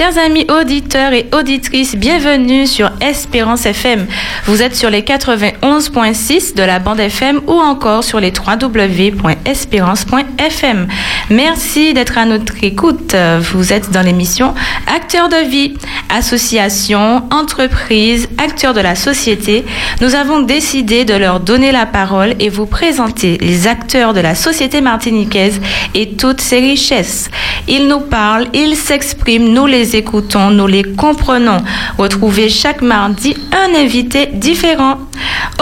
Chers amis auditeurs et auditrices, bienvenue sur Espérance FM. Vous êtes sur les 91.6 de la bande FM ou encore sur les www.espérance.fm. Merci d'être à notre écoute. Vous êtes dans l'émission Acteurs de vie, association, entreprise, acteurs de la société. Nous avons décidé de leur donner la parole et vous présenter les acteurs de la société martiniquaise et toutes ses richesses. Ils nous parlent, ils s'expriment, nous les écoutons, nous les comprenons. Retrouvez chaque mardi un invité différent.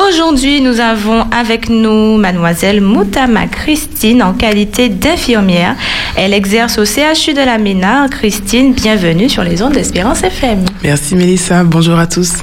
Aujourd'hui, nous avons avec nous mademoiselle Moutama Christine en qualité d'infirmière. Elle exerce au CHU de la Ménard. Christine, bienvenue sur les ondes d'Espérance FM. Merci Mélissa, bonjour à tous.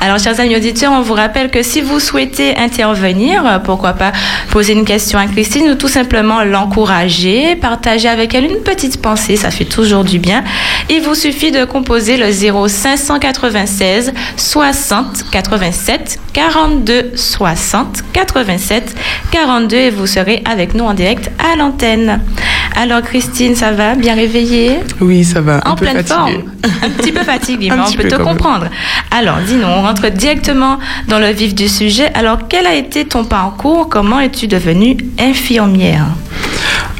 Alors, chers amis auditeurs, on vous rappelle que si vous souhaitez intervenir, pourquoi pas poser une question à Christine ou tout simplement l'encourager, partager avec elle une petite pensée, ça fait toujours du bien. Il vous suffit de composer le 0596 60 87 42 60 87 42 et vous serez avec nous en direct à l'antenne. Alors Christine, ça va? Bien réveillée? Oui, ça va. En pleine forme Un petit peu fatiguée, mais on peut te comprendre. Alors, dis-nous, on rentre directement dans le vif du sujet. Alors, quel a été ton parcours? Comment es-tu devenue infirmière?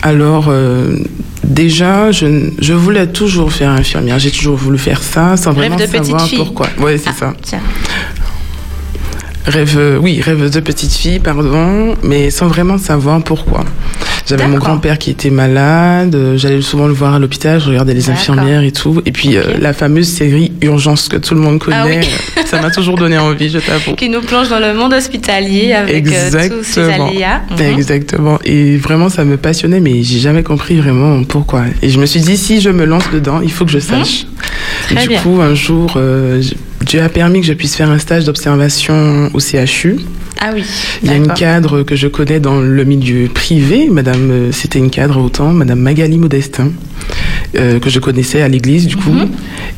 Alors, euh, déjà, je, je, voulais toujours faire infirmière. J'ai toujours voulu faire ça sans Rêve vraiment de petite savoir fille. pourquoi. Oui, c'est Ah, ça. Tiens. Rêve, euh, oui, rêve de petite fille, pardon, mais sans vraiment savoir pourquoi. J'avais mon grand-père qui était malade, euh, j'allais souvent le voir à l'hôpital, je regardais les infirmières et tout. Et puis, euh, la fameuse série Urgence que tout le monde connaît, Ah oui. euh, ça m'a toujours donné envie, je t'avoue. Qui nous plonge dans le monde hospitalier avec euh, tous ces Exactement. aléas. Mhm. Exactement. Et vraiment, ça me passionnait, mais j'ai jamais compris vraiment pourquoi. Et je me suis dit, si je me lance dedans, il faut que je sache. Mhm. Très du bien. coup, un jour, euh, Dieu a permis que je puisse faire un stage d'observation au CHU. Ah oui. Il y a une cadre que je connais dans le milieu privé. Madame, euh, c'était une cadre autant, Madame Magali Modestin, euh, que je connaissais à l'église, du coup, Mhm.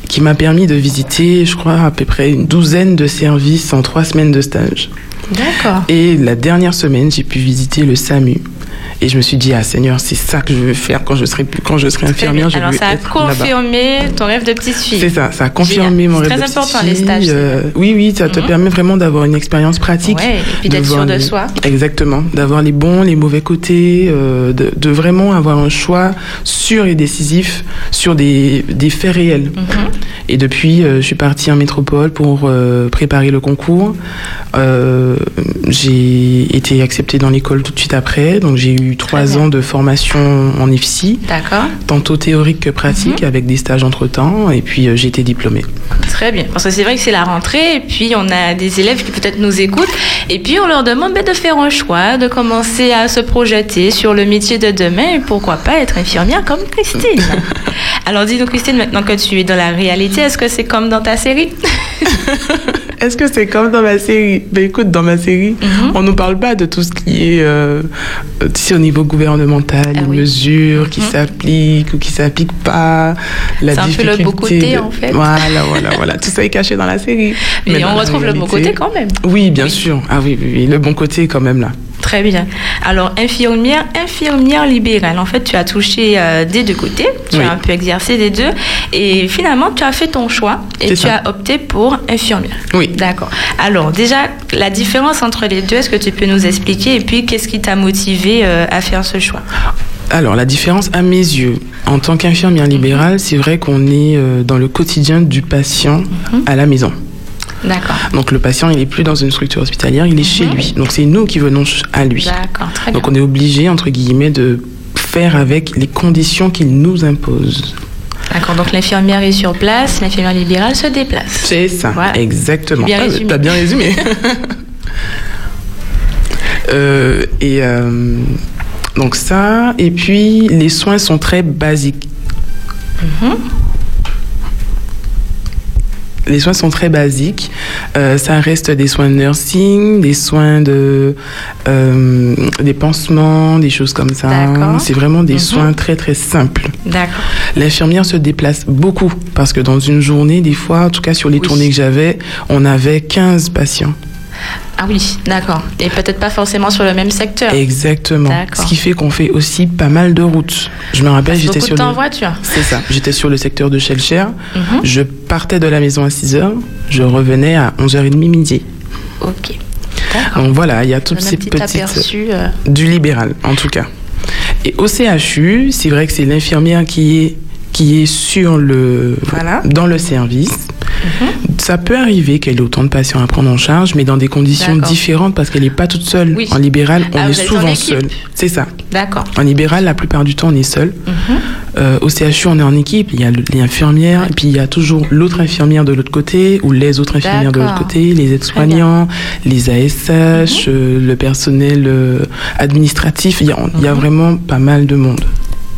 qui m'a permis de visiter, je crois, à peu près une douzaine de services en trois semaines de stage. D'accord. Et la dernière semaine, j'ai pu visiter le SAMU. Et je me suis dit, ah Seigneur, c'est ça que je veux faire quand je serai, quand je serai infirmière. Je Alors veux ça a être confirmé ton rêve de petite fille. C'est ça, ça a confirmé Génial. mon C'est rêve très de important, petite les stages, fille. c'est Euh, oui, oui, ça te Mhm. permet vraiment d'avoir une expérience pratique. Ouais, et puis d'être sûr de les- soi. Exactement, d'avoir les bons, les mauvais côtés, euh, de, de vraiment avoir un choix sûr et décisif sur des, des faits réels. Mhm. Et depuis, euh, je suis partie en métropole pour préparer le concours. J'ai été acceptée dans l'école tout de suite après, donc j'ai eu trois ans de formation en IFSI, D'accord. tantôt théorique que pratique, avec des stages entre-temps, et puis euh, j'ai été diplômée. Très bien. Parce que c'est vrai que c'est la rentrée. Et puis on a des élèves qui peut-être nous écoutent. Et puis on leur demande ben, de faire un choix, de commencer à se projeter sur le métier de demain. Et pourquoi pas être infirmière comme Christine. Alors dis-nous Christine, maintenant que tu es dans la réalité, est-ce que c'est comme dans ta série? Est-ce que c'est comme dans ma série? Ben écoute, dans ma série, Mhm. on nous parle pas de tout ce qui est euh, au niveau gouvernemental, Ah les oui. mesures qui Mhm. s'appliquent ou qui s'appliquent pas, la C'est un peu le beau côté, de- en fait. Voilà, voilà, voilà. Tout ça est caché dans la série. Mais on retrouve le bon côté quand même. Oui, bien Oui. sûr. Ah oui, oui, oui, le bon côté est quand même là. Très bien. Alors, infirmière, infirmière libérale. En fait, tu as touché euh, des deux côtés. Tu Oui. as un peu exercé des deux. Et finalement, tu as fait ton choix et tu ça. as opté pour infirmière. Oui. D'accord. Alors, déjà, la différence entre les deux, est-ce que tu peux nous expliquer? Et puis, qu'est-ce qui t'a motivé euh, à faire ce choix? Alors, la différence à mes yeux, en tant qu'infirmière libérale, c'est vrai qu'on est euh, dans le quotidien du patient Mhm. à la maison. D'accord. Donc, le patient, il est plus dans une structure hospitalière, il est chez lui. Donc, c'est nous qui venons à lui. D'accord, très bien. Donc, on est obligé, entre guillemets, de faire avec les conditions qu'il nous impose. D'accord, donc l'infirmière est sur place, l'infirmière libérale se déplace. C'est ça, Voilà. exactement. Bien Ah. T'as bien résumé. Euh, et euh, donc ça, et puis les soins sont très basiques. Mhm. Les soins sont très basiques. Euh, ça reste des soins de nursing, des soins de, euh, des pansements, des choses comme ça. C'est vraiment des Mhm. soins très très simples. D'accord. L'infirmière se déplace beaucoup parce que dans une journée, des fois, en tout cas sur les Oui. tournées que j'avais, on avait 15 patients. Ah oui, d'accord. Et peut-être pas forcément sur le même secteur. Exactement. Ce qui fait qu'on fait aussi pas mal de routes. Je me rappelle, j'étais sur en le... voiture. C'est ça. J'étais sur le secteur de Shellshare. Mhm. Je partais de la maison à 6h. Je revenais à 11h30 midi. Ok. Donc voilà, il y a toutes ces petit petites... aperçu. euh, Du libéral, en tout cas. Et au CHU, c'est vrai que c'est l'infirmière qui est, qui est sur le, Voilà. dans le service. Ça peut arriver qu'elle ait autant de patients à prendre en charge, mais dans des conditions différentes parce qu'elle n'est pas toute seule. Oui. En libéral, on Ah, est souvent seul. C'est ça. D'accord. En libéral, la plupart du temps, on est seul. Mhm. Euh, au CHU, on est en équipe. Il y a Ouais. et puis il y a toujours l'autre infirmière de l'autre côté, ou les autres infirmières de l'autre côté, les aides-soignants, les ASH, Mhm. euh, le personnel euh, administratif. Il y, a, il y a Mhm. vraiment pas mal de monde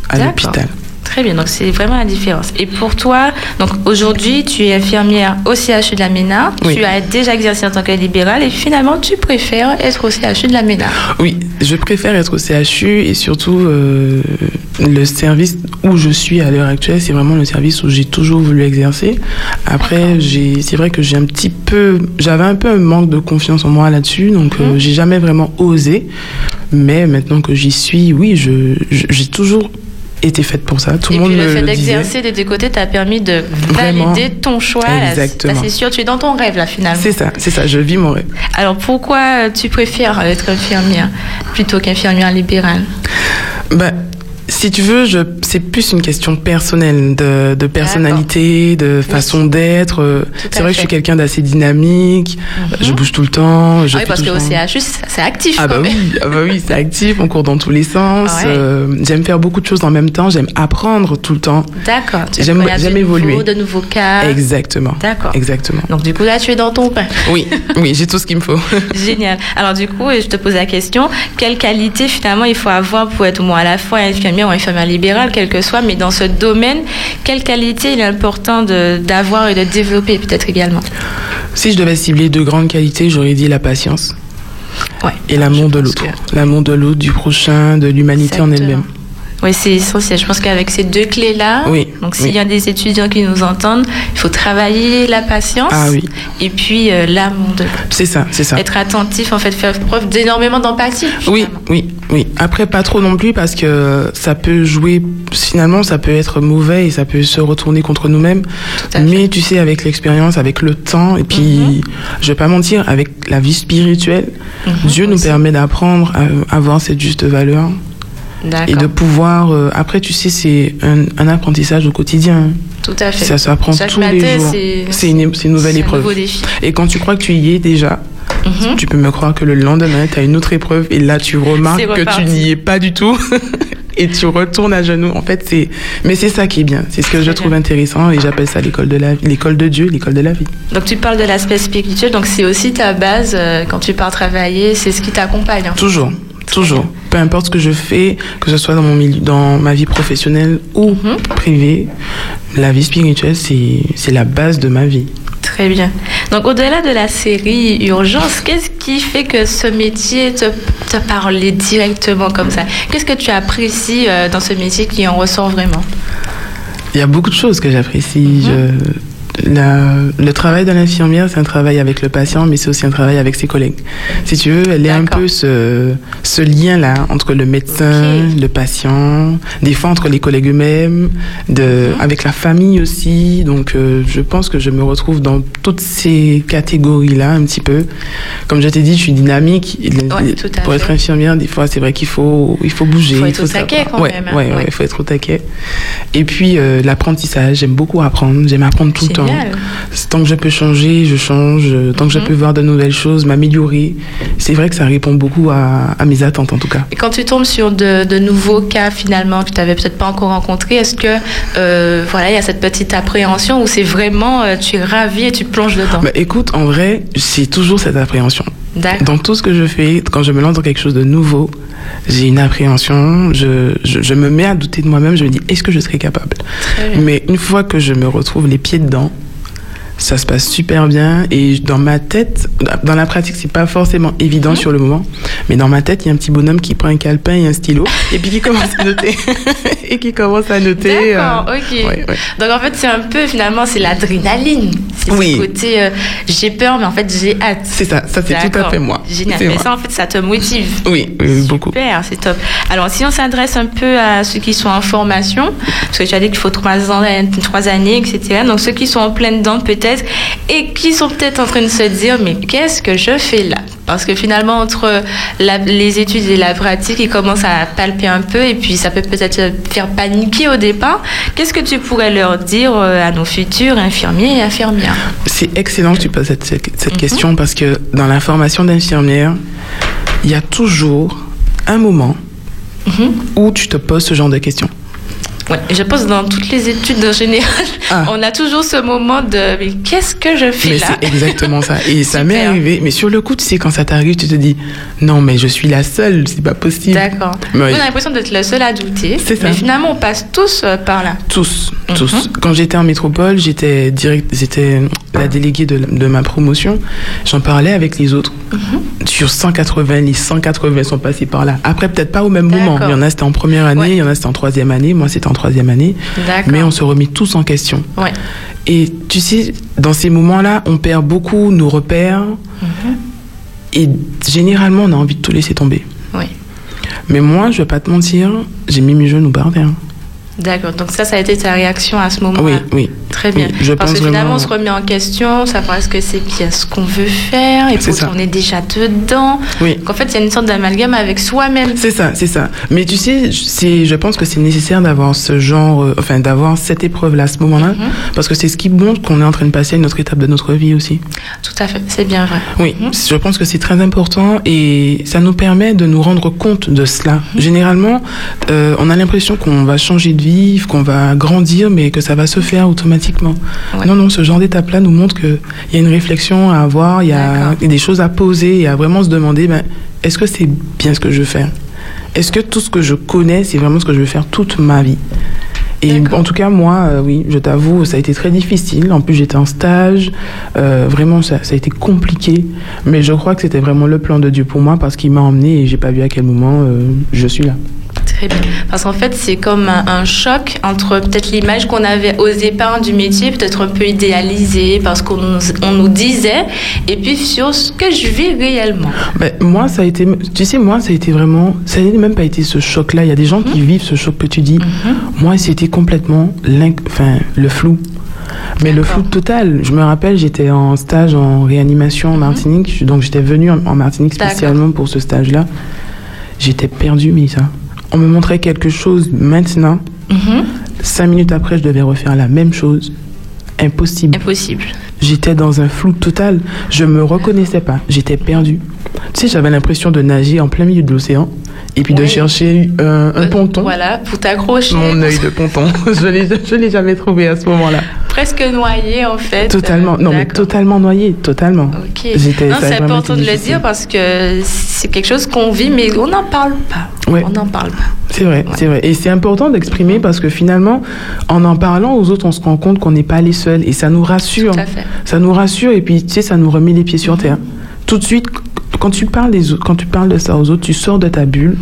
à l'hôpital. Très bien, donc c'est vraiment la différence. Et pour toi, donc aujourd'hui, tu es infirmière au CHU de la MENA, Oui. tu as déjà exercé en tant que libérale et finalement tu préfères être au CHU de la MENA. Oui, je préfère être au CHU et surtout euh, le service où je suis à l'heure actuelle, c'est vraiment le service où j'ai toujours voulu exercer. Après, j'ai, c'est vrai que j'ai un petit peu, j'avais un peu un manque de confiance en moi là-dessus, donc euh, Mhm. j'ai jamais vraiment osé. Mais maintenant que j'y suis, oui, je, je- j'ai toujours été faite pour ça. Tout et le monde puis le fait d'exercer des deux côtés t'a permis de Vraiment. valider ton choix. Exactement. c'est sûr, tu es dans ton rêve là finalement. C'est ça, c'est ça. Je vis mon rêve. Alors pourquoi euh, tu préfères être infirmière plutôt qu'infirmière libérale? Bah, si tu veux, je, c'est plus une question personnelle, de, de personnalité, de façon d'être. Euh, C'est vrai que je suis quelqu'un d'assez dynamique. Je bouge tout le temps. Je Ah oui, parce le temps- CHU, c'est actif Ah quand bah même. oui, ah bah oui, c'est actif, on court dans tous les sens. Ouais. euh, j'aime faire beaucoup de choses en même temps, j'aime apprendre tout le temps. D'accord. Tu J'aime- j'aime du nouveau, évoluer. de nouveaux cas. Exactement. D'accord. Exactement. Donc du coup là, tu es dans ton pain. Oui, oui, j'ai tout ce qu'il me faut. Génial. Alors du coup, je te pose la question, quelle qualité finalement il faut avoir pour être au moins à la fois infirmière ou infirmière libérale, quel que soit, mais dans ce domaine, quelle qualité il est important d'avoir et de développer peut-être également si je devais cibler deux grandes qualités, j'aurais dit la patience Ouais. et l'amour de l'autre. que- L'amour de l'autre, du prochain, de l'humanité en elle-même. Oui, c'est essentiel. Je pense qu'avec ces deux clés-là, Oui, donc s'il oui. y a des étudiants qui nous entendent, il faut travailler la patience Ah oui, et puis euh, l'amour de l'autre. c'est ça, c'est ça. Être attentif, en fait, faire preuve d'énormément d'empathie. Oui, oui, oui. Après, pas trop non plus parce que ça peut jouer, finalement, ça peut être mauvais et ça peut se retourner contre nous-mêmes. Fait. Mais tu sais, avec l'expérience, avec le temps, et puis, Mhm. je vais pas mentir, avec la vie spirituelle, Mhm, Dieu nous aussi. permet d'apprendre à avoir cette juste valeur et de pouvoir. euh, après, tu sais, c'est un, un apprentissage au quotidien. Tout à fait. Ça s'apprend tous matin, les jours. c'est une, nouvelle un épreuve. défi. Et quand tu crois que tu y es déjà, Mhm. tu peux me croire que le lendemain, tu as une autre épreuve et là, tu remarques que tu n'y es pas du tout et tu retournes à genoux. En fait, c'est. Mais c'est ça qui est bien. C'est ce que je trouve intéressant et j'appelle ça l'école de la l'école de Dieu, l'école de la vie. Donc tu parles de l'aspect spirituel, donc c'est aussi ta base euh, quand tu pars travailler, c'est ce qui t'accompagne. Toujours. Toujours. Peu importe ce que je fais, que ce soit dans mon milieu, dans ma vie professionnelle ou Mhm. privée, la vie spirituelle, c'est la base de ma vie. Très bien. Donc au-delà de la série Urgence, qu'est-ce qui fait que ce métier te, te parlait directement comme ça? Qu'est-ce que tu apprécies euh, dans ce métier qui en ressort vraiment? Il y a beaucoup de choses que j'apprécie. Mhm. Je- la- le travail de l'infirmière, c'est un travail avec le patient, mais c'est aussi un travail avec ses collègues. Si tu veux, elle est un peu ce, ce lien-là entre le médecin, le patient, des fois entre les collègues eux-mêmes, de, Mhm. avec la famille aussi. Donc, euh, je pense que je me retrouve dans toutes ces catégories-là un petit peu. Comme je t'ai dit, je suis dynamique. Ouais, Pour être fait. infirmière, des fois, c'est vrai qu'il faut, il faut bouger. Faut il être au taquet quand ouais, même, hein. Ouais, ouais, Ouais. il faut être au taquet. Et puis, euh, l'apprentissage, j'aime beaucoup apprendre. J'aime apprendre tout le temps. Génial. Tant que je peux changer, je change. Tant que je Mhm. peux voir de nouvelles choses, m'améliorer. C'est vrai que ça répond beaucoup à, à mes attentes, en tout cas. Et quand tu tombes sur de, de nouveaux cas finalement que tu n'avais peut-être pas encore rencontrés, est-ce que euh, voilà, il y a cette petite appréhension ou c'est vraiment euh, tu es ravi et tu plonges dedans? Bah, écoute, en vrai, c'est toujours cette appréhension. Dans tout ce que je fais, quand je me lance dans quelque chose de nouveau, j'ai une appréhension. Je, je, je me mets à douter de moi-même. Je me dis, est-ce que je serai capable? Mais une fois que je me retrouve les pieds dedans, ça se passe super bien et dans ma tête, dans la pratique, c'est pas forcément évident sur le moment, mais dans ma tête, il y a un petit bonhomme qui prend un calepin et un stylo et puis qui commence à noter et qui commence à noter. D'accord, euh, ok. ouais, ouais. Donc en fait, c'est un peu finalement, c'est l'adrénaline. C'est Oui. ce côté, euh, j'ai peur, mais en fait, j'ai hâte. C'est ça, ça c'est tout à D'accord. fait moi. Génial. Mais moi. ça, en fait, ça te motive. Oui, oui, beaucoup. Super, c'est top. Alors, si on s'adresse un peu à ceux qui sont en formation, parce que tu as dit qu'il faut trois, ans, trois années, etc. Donc, ceux qui sont en pleine dent, peut-être, et qui sont peut-être en train de se dire, mais qu'est-ce que je fais là? Parce que finalement, entre la- les études et la pratique, ils commencent à palper un peu, et puis ça peut peut-être faire paniquer au départ. Qu'est-ce que tu pourrais leur dire euh, à nos futurs infirmiers et infirmières? C'est excellent que tu poses cette, cette- cette Mhm. question parce que dans la formation d'infirmière, il y a toujours un moment Mhm. où tu te poses ce genre de questions. Ouais, je pense dans toutes les études en général, Ah. on a toujours ce moment de mais qu'est-ce que je fais Mais là? c'est exactement ça. Et ça m'est arrivé. Mais sur le coup, tu sais, quand ça t'arrive, tu te dis non, mais je suis la seule, c'est pas possible. D'accord. Mais On a l'impression d'être le seul à douter. C'est ça. Mais finalement, on passe tous euh, par là. Tous, Mhm. tous. Quand j'étais en métropole, j'étais direct, j'étais la déléguée de, de ma promotion. J'en parlais avec les autres. Mhm. Sur 180, les 180 sont passés par là. Après, peut-être pas au même moment. Il y en a c'était en première année, Ouais. il y en a c'était en troisième année. Moi, c'était en troisième année. Mais on se remet tous en question. Ouais. Et tu sais, dans ces moments-là, on perd beaucoup nos repères. Mhm. Et généralement, on a envie de tout laisser tomber. Oui. Mais moi, je vais pas te mentir, j'ai mis mes genoux par terre. D'accord. Donc ça, ça a été ta réaction à ce moment-là. Oui, oui. Très bien. Oui, je Parce pense que finalement, vraiment- on se remet en question, savoir ce que c'est bien ce qu'on veut faire, et puis on est déjà dedans. Oui. Donc en fait, il y a une sorte d'amalgame avec soi-même. C'est ça, c'est ça. Mais tu sais, je pense que c'est nécessaire d'avoir ce genre, euh, enfin, d'avoir cette épreuve-là à ce moment-là, Mhm. parce que c'est ce qui montre qu'on est en train de passer à une autre étape de notre vie aussi. Tout à fait. C'est bien vrai. Oui, Mhm. je pense que c'est très important et ça nous permet de nous rendre compte de cela. Généralement, euh, on a l'impression qu'on va changer de qu'on va grandir, mais que ça va se faire automatiquement. Ouais. Non, non, ce genre d'étape-là nous montre qu'il y a une réflexion à avoir, il y a des choses à poser et à vraiment se demander, ben, est-ce que c'est bien ce que je veux faire? Est-ce que tout ce que je connais, c'est vraiment ce que je veux faire toute ma vie? Et en tout cas, moi, euh, oui, je t'avoue, ça a été très difficile. En plus, j'étais en stage. Euh, vraiment, ça, ça a été compliqué. Mais je crois que c'était vraiment le plan de Dieu pour moi parce qu'il m'a emmené et j'ai pas vu à quel moment euh, je suis là. Très bien. Parce qu'en fait, c'est comme un, un choc entre peut-être l'image qu'on avait aux départ du métier, peut-être un peu idéalisée parce qu'on nous, on nous disait, et puis sur ce que je vis réellement. Ben, moi, ça a été, tu sais, moi, ça a été vraiment, ça n'a même pas été ce choc-là. Il y a des gens qui vivent ce choc que tu dis. Mhm. Moi, c'était complètement enfin, le flou. Mais le flou total. Je me rappelle, j'étais en stage en réanimation en Martinique. Je- Donc, j'étais venue en, Martinique Mhm. Spécialement pour ce stage-là. J'étais perdue, mais ça. On me montrait quelque chose maintenant. Mhm. Cinq minutes après, je devais refaire la même chose. Impossible. Impossible. J'étais dans un flou total. Je me reconnaissais pas. J'étais perdue. Tu sais, j'avais l'impression de nager en plein milieu de l'océan et puis de chercher un, un Euh, ponton. Voilà, pour t'accrocher. Mon œil de ponton. je l'ai, je l'ai jamais trouvé à ce moment-là. Presque noyé, en fait. Totalement. Non, mais totalement noyé. Totalement. Ok. J'étais- Non, c'est important de le dire parce que c'est quelque chose qu'on vit, mais on n'en parle pas. Ouais. On n'en parle pas. C'est vrai, Ouais. c'est vrai. Et c'est important d'exprimer parce que finalement, en en parlant aux autres, on se rend compte qu'on n'est pas les seuls et ça nous rassure. Tout à fait. Ça nous rassure et puis tu sais, ça nous remet les pieds sur terre. Tout de suite, quand tu parles des autres, quand tu parles de ça aux autres, tu sors de ta bulle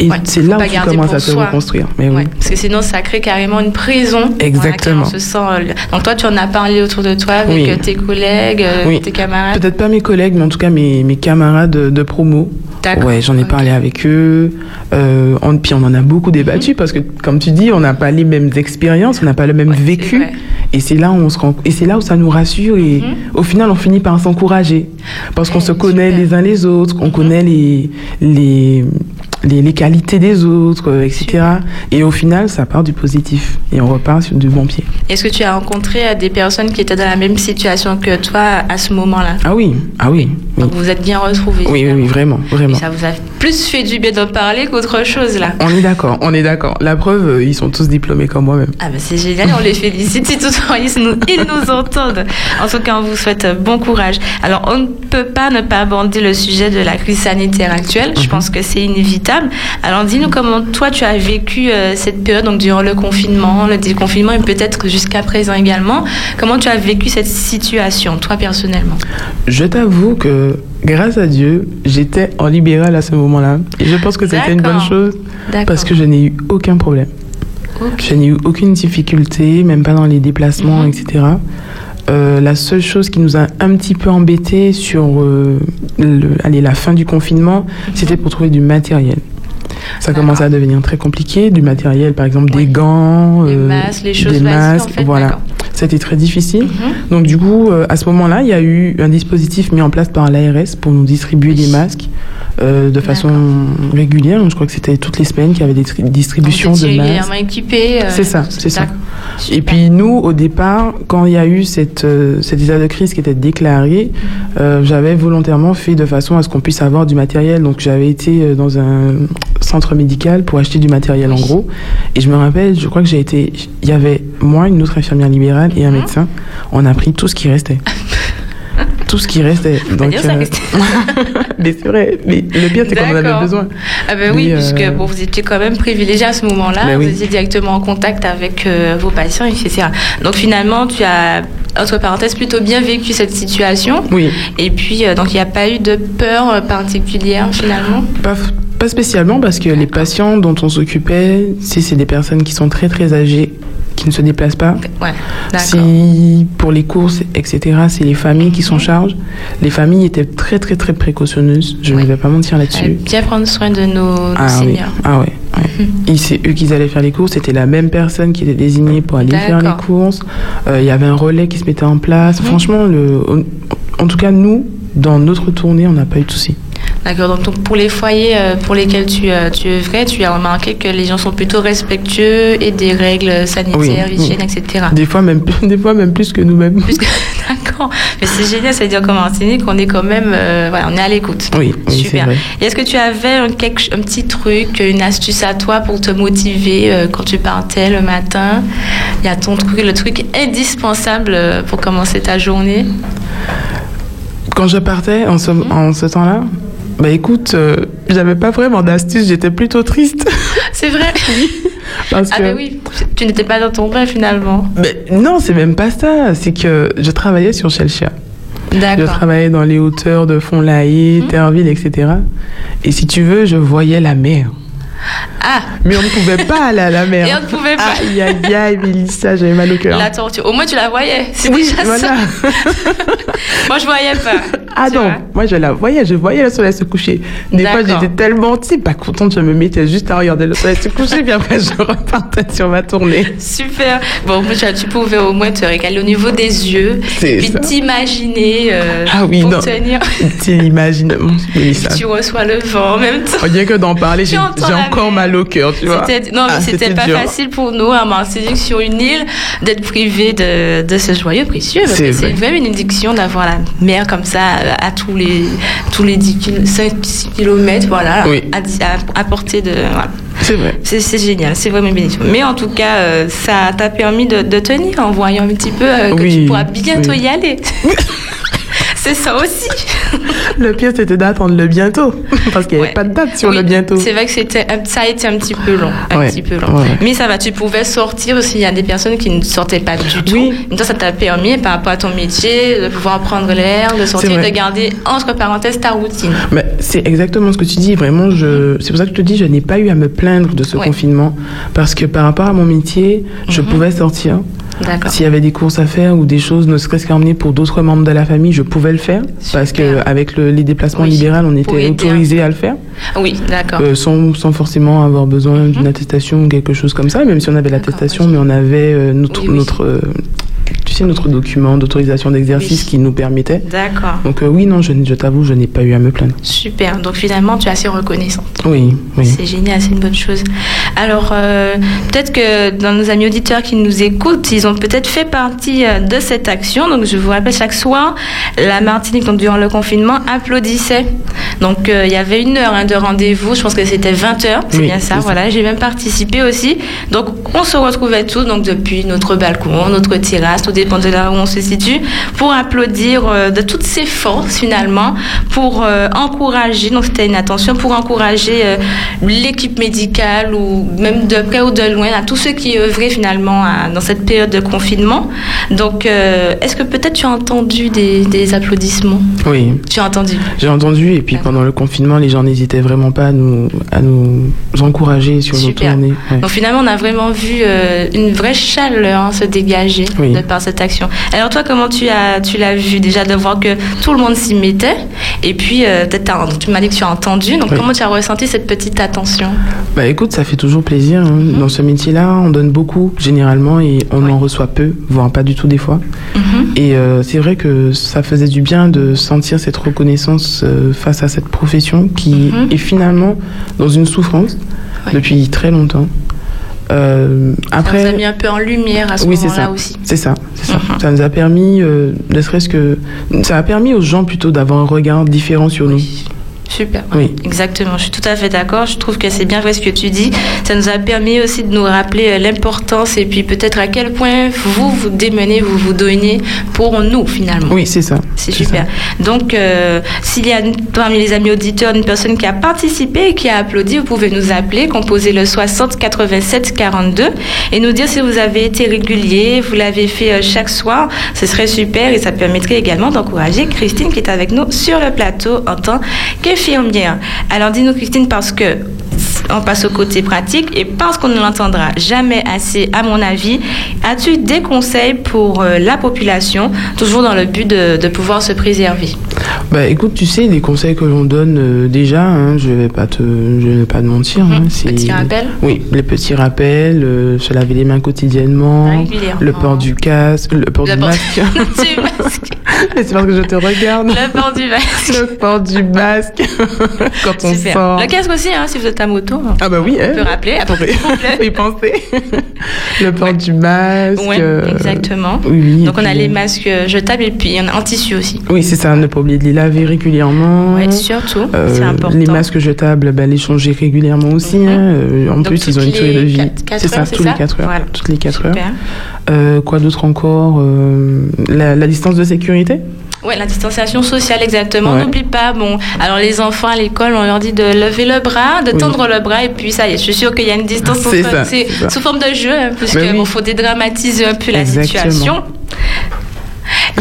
et Ouais, c'est là où tu commences à te soi. reconstruire. Mais oui. Ouais, parce que sinon, ça crée carrément une prison. Exactement. on se sent, euh, Donc, toi, tu en as parlé autour de toi avec Oui. euh, tes collègues, euh, Oui. tes camarades. Peut-être pas mes collègues, mais en tout cas mes, mes camarades de, de promo. D'accord. Ouais, j'en ai parlé avec eux. Euh, on- puis on en a beaucoup débattu parce que, comme tu dis, on n'a pas les mêmes expériences, on n'a pas le même Ouais, vécu. Et c'est là où on se rend, et c'est là où ça nous rassure et Mhm. au final on finit par s'encourager parce qu'on se connaît super. les uns les autres, on Mhm. connaît les, les les les qualités des autres, euh, etc. Et au final, ça part du positif et on repart sur du bon pied. Est-ce que tu as rencontré euh, des personnes qui étaient dans la même situation que toi à ce moment-là? Ah oui, ah oui, oui, Donc, vous êtes bien retrouvés. oui, oui, oui, vraiment, Et vraiment. ça vous a plus fait du bien d'en parler qu'autre chose là. On est d'accord, on est d'accord. La preuve, euh, ils sont tous diplômés comme moi-même. Ah bah c'est génial, on les félicite si toutefois ils nous, ils nous entendent. En tout cas, on vous souhaite bon courage. Alors, on ne peut pas ne pas aborder le sujet de la crise sanitaire actuelle. Je Mhm. pense que c'est inévitable. Alors, dis-nous comment toi tu as vécu euh, cette période, donc durant le confinement, le déconfinement et peut-être jusqu'à présent également. Comment tu as vécu cette situation, toi personnellement? Je t'avoue que, grâce à Dieu, j'étais en libéral à ce moment-là. Et je pense que c'était une bonne chose parce que je n'ai eu aucun problème. Je n'ai eu aucune difficulté, même pas dans les déplacements, Mhm. etc. Euh, la seule chose qui nous a un petit peu embêté sur euh, le, allez, la fin du confinement, c'était pour trouver du matériel. Ça commençait à devenir très compliqué, du matériel, par exemple Oui. des gants, Les euh, masques, les choses des en masques, fait, voilà. C'était très difficile. Mhm. Donc du coup, euh, à ce moment-là, il y a eu un dispositif mis en place par l'ARS pour nous distribuer des masques euh, de façon régulière. Je crois que c'était toutes les semaines qu'il y avait des tri- distributions Donc, de masques. régulièrement équipé. euh, C'est ça, c'est ça. Et puis nous, au départ, quand il y a eu cette, euh, cet état de crise qui était déclaré, euh, j'avais volontairement fait de façon à ce qu'on puisse avoir du matériel. Donc j'avais été dans un centre médical pour acheter du matériel en gros. Et je me rappelle, je crois que j'ai été... Il y avait moi, une autre infirmière libérale et un Mhm. médecin. On a pris tout ce qui restait. tout ce qui restait. Donc, ça, euh, mais c'est vrai. Mais le pire, c'est qu'on en avait besoin. Ah ben oui, euh, puisque bon, vous étiez quand même privilégié à ce moment-là, Ben vous oui. étiez directement en contact avec euh, vos patients, etc. Donc finalement, tu as, entre parenthèses, plutôt bien vécu cette situation. Oui. Et puis, euh, donc il n'y a pas eu de peur particulière finalement? Pas, pas spécialement parce que les patients dont on s'occupait, c'est c'est des personnes qui sont très très âgées, qui ne se déplacent pas. Ouais. Si pour les courses, etc., c'est les familles qui s'en chargent. Les familles étaient très très très précautionneuses. Je Oui. ne vais pas mentir là-dessus. bien prendre soin de nos, Ah oui, seniors. ah ouais. ouais. Et c'est eux qui allaient faire les courses. C'était la même personne qui était désignée pour aller faire les courses. Euh, Il y avait un relais qui se mettait en place. Mhm. Franchement, le, en tout cas nous, dans notre tournée, on n'a pas eu de soucis. D'accord, donc, pour les foyers euh, pour lesquels tu, euh, tu œuvrais, tu as remarqué que les gens sont plutôt respectueux et des règles sanitaires, Oui, hygiène, etc. Des fois même, des fois même plus que nous-mêmes. Plus que- D'accord, mais c'est génial, ça veut dire qu'en Martinique, on est quand même, euh, voilà, on est à l'écoute. Oui, Super. est-ce que tu avais un, quelque- un petit truc, une astuce à toi pour te motiver euh, quand tu partais le matin? Il y a ton truc, le truc indispensable pour commencer ta journée? Quand je partais en ce, en ce temps-là, bah écoute, euh, j'avais pas vraiment d'astuce, j'étais plutôt triste. C'est vrai parce Ah que, ben oui, tu n'étais pas dans ton bain finalement. Mais non, c'est même pas ça. C'est que je travaillais sur Chelcha. Je travaillais dans les hauteurs de Font-Lahaye, Mhm. Terreville, etc. Et si tu veux, je voyais la mer. Ah, Mais on ne pouvait pas aller à la mer. et on ne pouvait pas. Aïe, aïe, aïe, Mélissa, j'avais mal au cœur. La tortue. Au moins tu la voyais. C'est Oui, déjà voilà. ça. Moi je voyais pas. Ah non, moi je la voyais, je voyais le soleil se coucher. Des fois j'étais tellement tu sais, pas contente, je me mettais juste à regarder le soleil se coucher, puis après je repartais sur ma tournée. Super. Bon, moi, tu, tu pouvais au moins te régaler au niveau des yeux. Puis t'imaginer euh, Ah oui, pour non. tenir. T'imagines. Tu reçois le vent en même temps. Rien que d'en parler, j'ai encore mal au cœur, tu vois. Non, mais Ah, c'était pas dur. facile pour nous à Martinique sur une île d'être privé de, de ce joyeux précieux. C'est vraiment une addiction d'avoir la mer comme ça à, à tous les tous les 10 kil- 5 6 km, voilà, Oui. à, portée de. Voilà. C'est vrai. C'est c'est génial, c'est vraiment bénéfique. Mais en tout cas, euh, ça t'a permis de, de tenir en voyant un petit peu euh, que Oui, tu pourras bientôt oui. y aller. c'est ça aussi. Le pire, c'était d'attendre le bientôt. Parce qu'il n'y avait Ouais. pas de date sur Oui, le bientôt. C'est vrai que c'était, ça a été un petit peu long. Un Ouais, petit peu long. ouais. Mais ça va, tu pouvais sortir aussi. Il y a des personnes qui ne sortaient pas du tout. Oui. Toi, ça t'a permis, par rapport à ton métier, de pouvoir prendre l'air, de sortir, de garder, entre parenthèses, ta routine. Mais c'est exactement ce que tu dis. Vraiment, je... c'est pour ça que je te dis, je n'ai pas eu à me plaindre de ce Ouais. confinement. Parce que par rapport à mon métier, je Mhm. pouvais sortir. S'il y avait des courses à faire ou des choses, ne serait-ce qu'à emmener pour d'autres membres de la famille, je pouvais le faire. Parce que avec le- les déplacements Oui, libéraux, on était autorisé à le faire. Oui, d'accord. Euh, sans, sans forcément avoir besoin d'une attestation ou quelque chose comme ça, même si on avait l'attestation, mais on avait euh, notre, Oui, oui. notre euh, tu sais, notre document d'autorisation d'exercice qui nous permettait. D'accord. Donc oui, non, je, je t'avoue, je n'ai pas eu à me plaindre. Super. Donc finalement, tu es assez reconnaissante. Oui, oui. C'est génial, c'est une bonne chose. Alors, peut-être que dans nos amis auditeurs qui nous écoutent, ils ont peut-être fait partie de cette action. Donc, je vous rappelle, chaque soir, la Martinique, donc durant le confinement, applaudissait. Donc, il y avait une heure hein, de rendez-vous. Je pense que c'était 20 heures. C'est bien ça. Voilà. J'ai même participé aussi. Donc, on se retrouvait tous, donc depuis notre balcon, notre terrasse, tout dépend de là où on se situe, pour applaudir de toutes ses forces finalement, pour encourager. Donc, c'était une attention pour encourager l'équipe médicale ou même de près ou de loin à tous ceux qui œuvraient finalement dans cette période de confinement. Donc, est-ce que peut-être tu as entendu des, applaudissements? Oui. Tu as entendu? J'ai entendu, et puis pendant le confinement, les gens n'hésitaient vraiment pas à nous, à nous encourager sur nos tournées. Donc finalement, on a vraiment vu une vraie chaleur hein, se dégager de par cette action. Alors toi, comment tu as tu l'as vu déjà de voir que tout le monde s'y mettait, et puis peut-être tu m'as dit que tu as entendu. Donc comment tu as ressenti cette petite attention? Bah écoute, ça fait toujours plaisir. Hein. Dans ce métier-là, on donne beaucoup généralement et on en reçoit peu, voire pas du tout des fois. Et c'est vrai que ça faisait du bien de sentir cette reconnaissance face à cette profession qui est finalement dans une souffrance depuis très longtemps. Euh, après, ça nous a mis un peu en lumière à ce oui, moment-là aussi. C'est ça, c'est ça. Ça nous a permis, euh, ne serait-ce que, ça a permis aux gens plutôt d'avoir un regard différent sur nous. Super. Oui. Exactement. Je suis tout à fait d'accord. Je trouve que c'est bien vrai ce que tu dis. Ça nous a permis aussi de nous rappeler l'importance et puis peut-être à quel point vous vous démenez, vous vous donnez pour nous finalement. Oui, c'est ça. C'est super. Donc, euh, s'il y a parmi les amis auditeurs une personne qui a participé et qui a applaudi, vous pouvez nous appeler, composer le 60 87 42 et nous dire si vous avez été régulier, vous l'avez fait chaque soir. Ce serait super et ça permettrait également d'encourager Christine qui est avec nous sur le plateau en tant que infirmière. Alors dis-nous Christine, parce que on passe au côté pratique et parce qu'on ne l'entendra jamais assez, à mon avis, as-tu des conseils pour la population, toujours dans le but de pouvoir se préserver? Bah, écoute, tu sais, les conseils que l'on donne euh, déjà, hein, je vais pas te, je vais pas te mentir. Hein, c'est petits rappels. Oui, les petits rappels, euh, se laver les mains quotididiennement, le port du casque, le port le du port masque. du masque. c'est parce que je te regarde. Le port du masque. Le port du masque quand on Super. sort. Le casque aussi, hein, si vous êtes à moto. Ah bah oui, On hein. peut rappeler. Après, y penser. le port du masque. Oui, euh, exactement. Oui, Donc on a les masques jetables et puis il y en a en tissu aussi. Oui, c'est ça, ne pas oublier de les laver régulièrement. Ouais, surtout, Euh, c'est important. les masques jetables, ben, les changer régulièrement aussi. Hein. Euh, En Donc, plus, ils ont une durée de vie. C'est ça, tous les ça 4 heures. Voilà. Toutes les 4 heures. Super. Euh, quoi d'autre encore la, la distance de sécurité? Ouais, la distanciation sociale, exactement. Ouais. N'oublie pas, bon, alors les enfants à l'école, on leur dit de lever le bras, de Oui. tendre le bras, et puis ça y est, je suis sûre qu'il y a une distance C'est sous forme de jeu, hein, puisque Ben oui. bon, faut dédramatiser un peu la situation.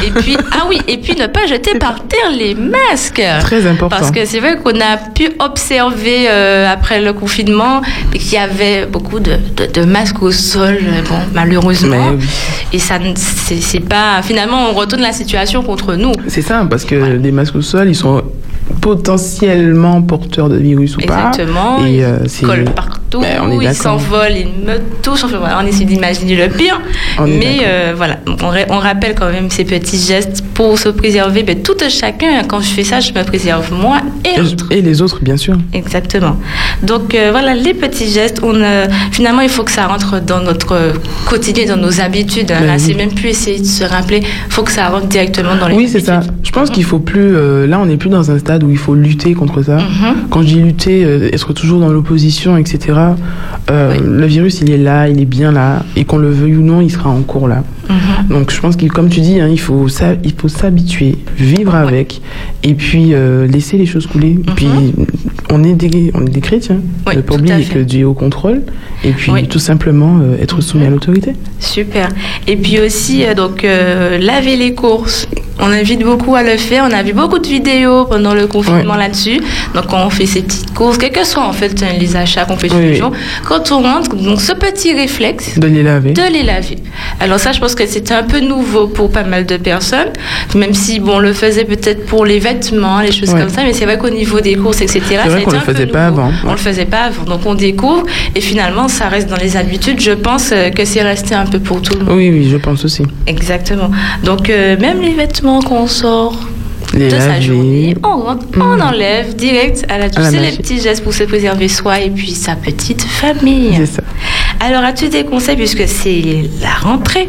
Et puis, ah oui, et puis ne pas jeter par terre les masques. Très important. Parce que c'est vrai qu'on a pu observer euh, après le confinement qu'il y avait beaucoup de, de- de masques au sol, euh, bon, malheureusement. Mais. Et ça, c'est pas. Finalement, on retourne la situation contre nous. C'est ça, parce que Voilà. les masques au sol, ils sont potentiellement porteurs de virus ou pas. Exactement. Et euh, c'est. Partout, Ben, on ils s'envolent, ils me touchent. Enfin, voilà, on essaie d'imaginer le pire. Mais euh, voilà, on, ra- on rappelle quand même ces petits gestes pour se préserver. Ben, tout un chacun, quand je fais ça, je me préserve moi et l'autre. Et les autres, bien sûr. Exactement. Donc euh, voilà, les petits gestes, on, euh, finalement, il faut que ça rentre dans notre quotidien, dans nos habitudes. Ben Là, oui. c'est même plus essayer de se rappeler, il faut que ça rentre directement dans les Oui, c'est ça. habitudes. Je pense Mhm. qu'il faut plus. là, on n'est plus dans un stade où il faut lutter contre ça. Mhm. Quand je dis lutter, être toujours dans l'opposition, etc. euh, Oui. Le virus, il est là, il est bien là, et qu'on le veuille ou non, il sera encore là. Mhm. Donc, je pense que, comme tu dis, hein, il faut s'a- il faut s'habituer, vivre avec, et puis euh, laisser les choses couler. Et Puis, on est des, on est des chrétiens. Oui, ne pas oublier que Dieu est au contrôle, et puis Oui. tout simplement euh, être soumis à l'autorité. Super. Et puis aussi, donc, laver les courses. On invite beaucoup à le faire. On a vu beaucoup de vidéos pendant le confinement là-dessus. Donc, on fait ces petites courses, quel que soit en fait les achats qu'on fait tous les jours. Quand on rentre, donc ce petit réflexe de les laver. De les laver. Alors ça, je pense que c'était un peu nouveau pour pas mal de personnes, même si bon, on le faisait peut-être pour les vêtements, les choses comme ça. Mais c'est vrai qu'au niveau des courses, etc., c'est qu'on le faisait pas avant. On le faisait pas avant. Donc on découvre et finalement, ça reste dans les habitudes. Je pense euh, que c'est resté un peu pour tout le monde. Oui, oui, je pense aussi. Exactement. Donc euh, même les vêtements qu'on sort les de sa journée, on on mmh. enlève direct à la douche. C'est les petits gestes pour se préserver soi et puis sa petite famille. C'est ça. Alors, as-tu des conseils puisque c'est la rentrée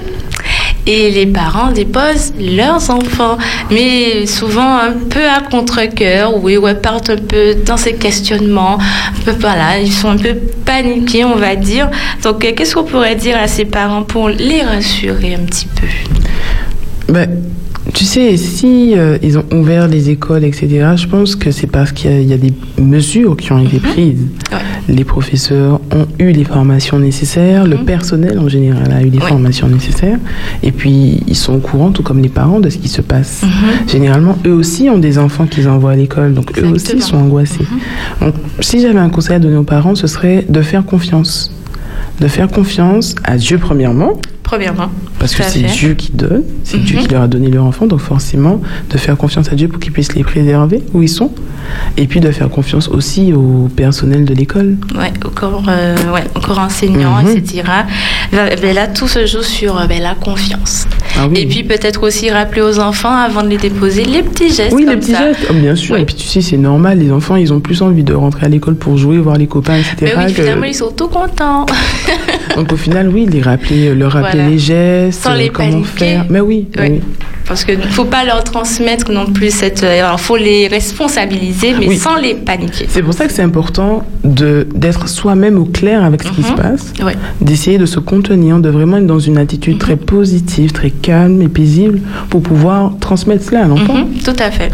et les parents déposent leurs enfants, mais souvent un peu à contre-cœur, oui, ouais, partent un peu dans ces questionnements, un peu voilà, ils sont un peu paniqués, on va dire. Donc, euh, qu'est-ce qu'on pourrait dire à ces parents pour les rassurer un petit peu? Ben, tu sais, si euh, ils ont ouvert les écoles, etc., je pense que c'est parce qu'il y, a des mesures qui ont été mhm. prises. Les professeurs ont eu les formations nécessaires, le mhm. personnel en général a eu les formations nécessaires, et puis ils sont au courant, tout comme les parents, de ce qui se passe. Mhm. Généralement, eux aussi ont des enfants qu'ils envoient à l'école, donc eux aussi sont angoissés. Donc, si j'avais un conseil à donner aux parents, ce serait de faire confiance. De faire confiance à Dieu premièrement, Premièrement. Parce que c'est Dieu qui donne, c'est Dieu qui mhm. leur a donné leur enfant, donc forcément de faire confiance à Dieu pour qu'il puisse les préserver où ils sont, et puis de faire confiance aussi au personnel de l'école. Ouais, au corps, euh, ouais, au corps enseignant, mhm. etc. Ben là, tout se joue sur ben, la confiance. Ah et puis peut-être aussi rappeler aux enfants avant de les déposer les petits gestes. Oui, les petits gestes, oh, bien sûr. Et puis tu sais, c'est normal, les enfants, ils ont plus envie de rentrer à l'école pour jouer, voir les copains, etc. Mais oui, finalement, ils sont tout contents. donc au final, oui, les rappeler, leur rappeler les gestes, Sans les comment faire. Mais oui, oui. Parce qu'il ne faut pas leur transmettre non plus cette. Euh, il faut les responsabiliser, mais sans les paniquer. C'est pour ça que c'est important d'être soi-même au clair avec ce qui se mhm. passe, d'essayer de se contenir, de vraiment être dans une attitude très mhm. positive, très calme et paisible pour pouvoir transmettre cela à l'enfant. Mhm, tout à fait.